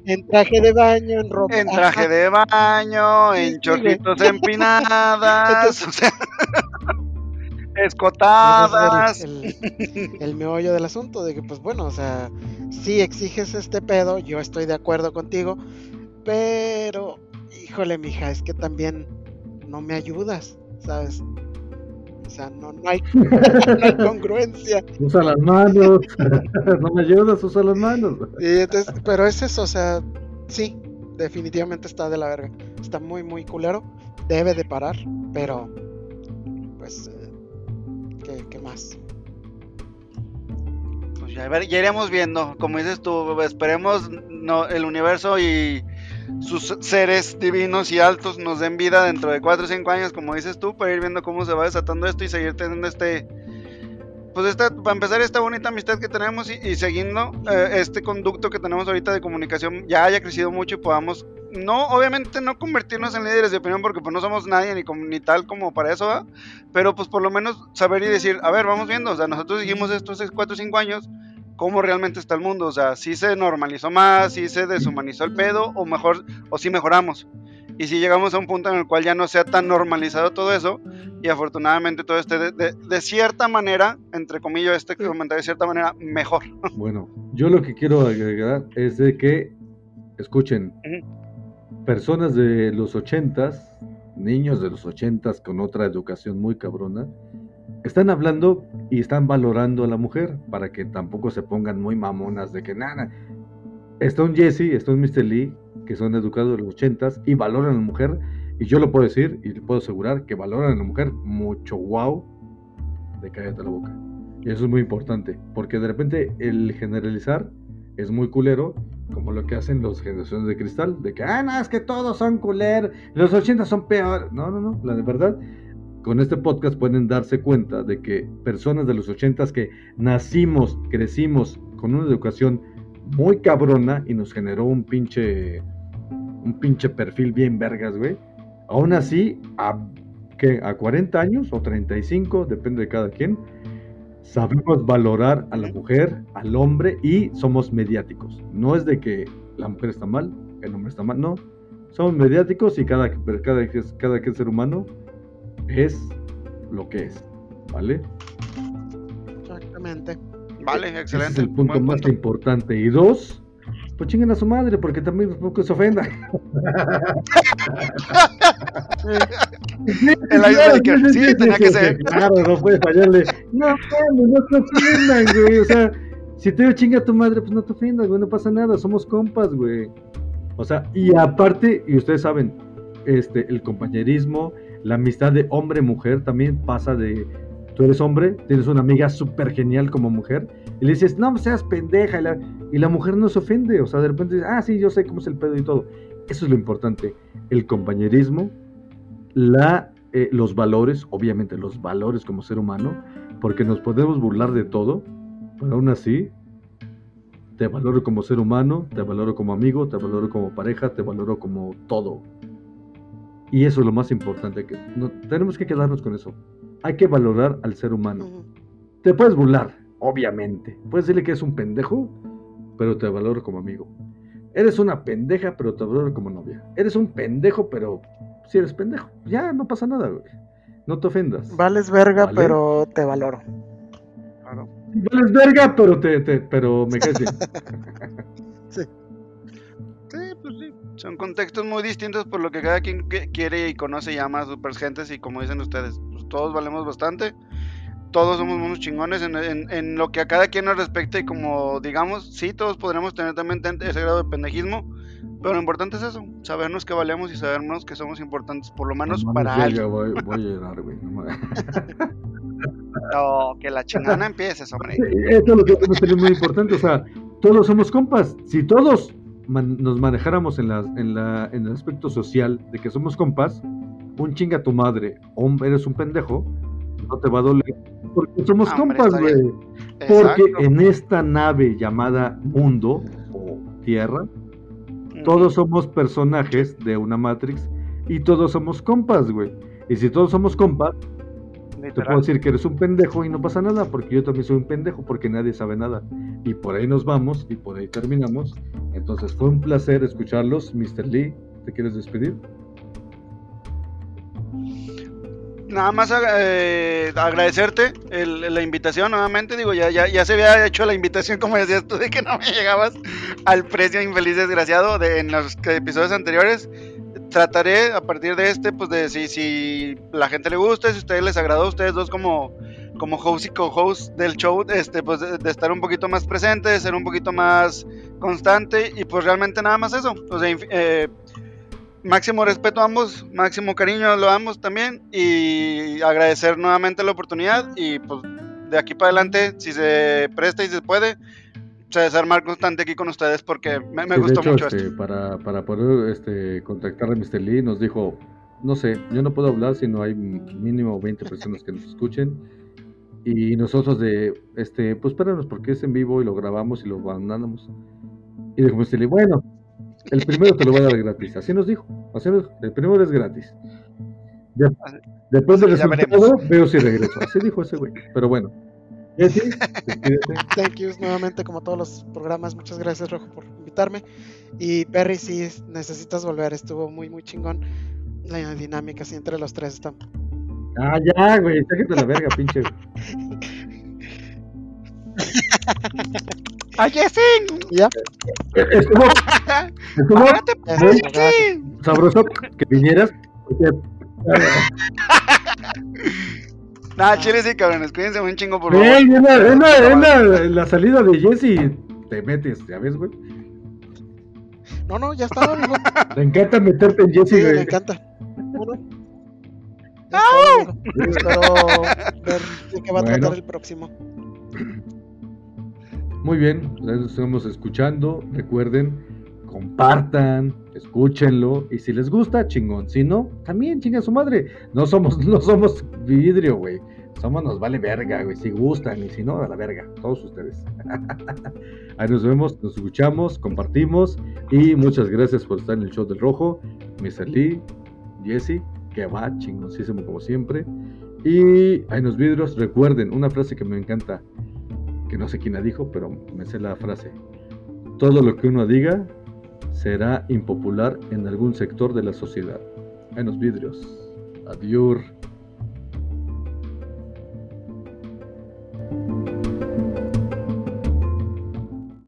En traje de baño, en ropa. En traje de baño, en chorritos [LAUGHS] empinadas, o sea, [LAUGHS] escotadas. El, el, meollo del asunto, de que, pues bueno, o sea, si exiges este pedo, yo estoy de acuerdo contigo, pero, híjole, mija, es que también no me ayudas, ¿sabes? O sea, no, [LAUGHS] hay, congruencia. Usa las manos, [LAUGHS] no me ayudas, usa las manos. pero es eso, o sea, sí, definitivamente está de la verga. Está muy, muy culero. Debe de parar, pero pues, eh, ¿qué, más? Pues ya, ya iremos viendo. Como dices tú, esperemos no, el universo y sus seres divinos y altos nos den vida dentro de 4 o 5 años, como dices tú, para ir viendo cómo se va desatando esto y seguir teniendo este, pues esta, para empezar esta bonita amistad que tenemos y, siguiendo eh, este conducto que tenemos ahorita de comunicación ya haya crecido mucho y podamos, no, obviamente no convertirnos en líderes de opinión porque pues no somos nadie ni, ni tal como para eso, pero pues por lo menos saber y decir, a ver, vamos viendo, o sea, nosotros seguimos estos 4 o 5 años, cómo realmente está el mundo. O sea, si se normalizó más, si se deshumanizó el pedo, o mejor, o si mejoramos. Y si llegamos a un punto en el cual ya no sea tan normalizado todo eso, y afortunadamente todo esté de, cierta manera, entre comillas, este comentario de cierta manera, mejor. [LAUGHS] Bueno, yo lo que quiero agregar es de que, escuchen, personas de los ochentas, niños de los ochentas con otra educación muy cabrona, están hablando y están valorando a la mujer para que tampoco se pongan muy mamonas de que nada. Está un Jesse, está un Mr. Lee, que son educados de los ochentas y valoran a la mujer. Y yo lo puedo decir y le puedo asegurar que valoran a la mujer mucho wow de cállate la boca. Y eso es muy importante, porque de repente el generalizar es muy culero, como lo que hacen los generaciones de cristal, de que, ah, no, es que todos son culeros, los ochentas son peores. No, no, no, la de verdad con este podcast pueden darse cuenta de que personas de los ochentas que nacimos, crecimos con una educación muy cabrona y nos generó un pinche un pinche perfil bien vergas, güey. Aún así, a, ¿qué? a 40 años o 35, depende de cada quien, sabemos valorar a la mujer, al hombre y somos mediáticos. No es de que la mujer está mal, el hombre está mal, no. Somos mediáticos y cada, cada, cada, cada ser humano es lo que es, ¿vale? Exactamente. Vale, excelente. es el punto más importante. Y dos, pues chinguen a su madre, porque también poco se ofenda. [LAUGHS] el Icebreaker, sí, tenía que ser. Claro, no puede fallarle. No, no te ofendan, güey. O sea, si te digo chinga a tu madre, pues no te ofendas, güey, no pasa nada, somos compas, güey. O sea, y aparte, y ustedes saben, este, el compañerismo, la amistad de hombre-mujer también pasa de, tú eres hombre, tienes una amiga súper genial como mujer, y le dices, no seas pendeja, y la, mujer no se ofende, o sea, de repente ah, sí, yo sé cómo es el pedo y todo. Eso es lo importante, el compañerismo, la, eh, los valores, obviamente los valores como ser humano, porque nos podemos burlar de todo, pero aún así, te valoro como ser humano, te valoro como amigo, te valoro como pareja, te valoro como todo. Y eso es lo más importante, que no, tenemos que quedarnos con eso. Hay que valorar al ser humano. Te puedes burlar, obviamente. Puedes decirle que es un pendejo, pero te valoro como amigo. Eres una pendeja, pero te valoro como novia. Eres un pendejo, pero si eres pendejo, ya no pasa nada, güey. No te ofendas. Vales verga, pero te valoro. Vales verga, pero te, te pero me [LAUGHS] caes bien. sí. Son contextos muy distintos por lo que cada quien quiere y conoce y ama a super gentes y como dicen ustedes, pues, todos valemos bastante. Todos somos unos chingones en, en- en lo que a cada quien nos respecta y como digamos, sí, todos podremos tener también ese grado de pendejismo, pero lo importante es eso, sabernos que valemos y sabernos que somos importantes, por lo menos No para alguien. Voy, voy a llorar, güey. no mames. No, que la chingada no empieces, hombre. Esto es lo que es muy importante, o sea, todos somos compas. Si todos man- nos manejáramos en, la, en, la, en el aspecto social de que somos compas, un chinga tu madre o eres un pendejo, no te va a doler. Porque somos compas, güey. Porque en esta nave llamada mundo o tierra, todos somos personajes de una Matrix y todos somos compas, güey. Y si todos somos compas, te Literal. puedo decir que eres un pendejo y no pasa nada, porque yo también soy un pendejo, porque nadie sabe nada. Y por ahí nos vamos y por ahí terminamos. Entonces fue un placer escucharlos. Mr. Lee, ¿te quieres despedir? Nada más eh, agradecerte el- la invitación nuevamente. Digo, ya, ya, ya se había hecho la invitación, como decías tú, de que no me llegabas al precio infeliz desgraciado de, en los episodios anteriores. Trataré a partir de este, pues de si, si la gente le gusta, si a ustedes les agradó, ustedes dos como, como host y co-host del show, este, pues de, estar un poquito más presente, de ser un poquito más constante y pues realmente nada más eso. Eh, máximo respeto a ambos, máximo cariño lo ambos también y agradecer nuevamente la oportunidad y pues de aquí para adelante, si se presta y se puede, se desarmar constante aquí con ustedes porque me, me gustó hecho, mucho este, esto. Para, para poder este, contactar a Mr. Lee, nos dijo, no sé, yo no puedo hablar si no hay mínimo 20 personas que nos escuchen. Y nosotros de, este, pues espéranos porque es en vivo y lo grabamos y lo mandamos. Y dijo Mr. Lee, bueno, el primero te lo voy a dar gratis. Así nos dijo, así nos dijo, el primero es gratis. De- después del Ya resultado, veo si regreso. Así dijo ese güey. Pero bueno. Despídete. Thank yous nuevamente, como todos los programas. Muchas gracias, Rojo, por invitarme. Y Perry, sí, necesitas volver. Estuvo muy, muy chingón. La dinámica, sí, entre los tres está. Ah, ya, güey, sáquete la verga, pinche. [LAUGHS] ¡Oye, sí! Ya, Estuvo, estuvo ¡Ahora te ya Muy estuvo, gracias. sabroso que vinieras. porque- Nah, chile sí, cabrones, cuídense un chingo, por favor. Güey, en la, en la- en la- en la salida de Jesse te metes, ¿ya ves, güey? No, no, ya estaba, amigo. Te encanta meterte en Jesse, Sí, me güey. encanta. Bueno, amigo. Espero ver de qué va a Bueno. tratar el próximo. Muy bien, nos estamos escuchando. Recuerden, compartan, escúchenlo. Y si les gusta, chingón. Si no, también chinga su madre. No somos, [LAUGHS] no somos vidrio, güey. Somos nos vale verga, güey. Si gustan y si no, a la verga. Todos ustedes. [LAUGHS] Ahí nos vemos, nos escuchamos, compartimos. Y muchas gracias por estar en el show del rojo. Mr. Lee, Jesse, que va chingoncísimo como siempre. Y ahí nos vidrios. Recuerden una frase que me encanta que no sé quién la dijo, pero me sé la frase. Todo lo que uno diga será impopular en algún sector de la sociedad. En vidrios. Adiós.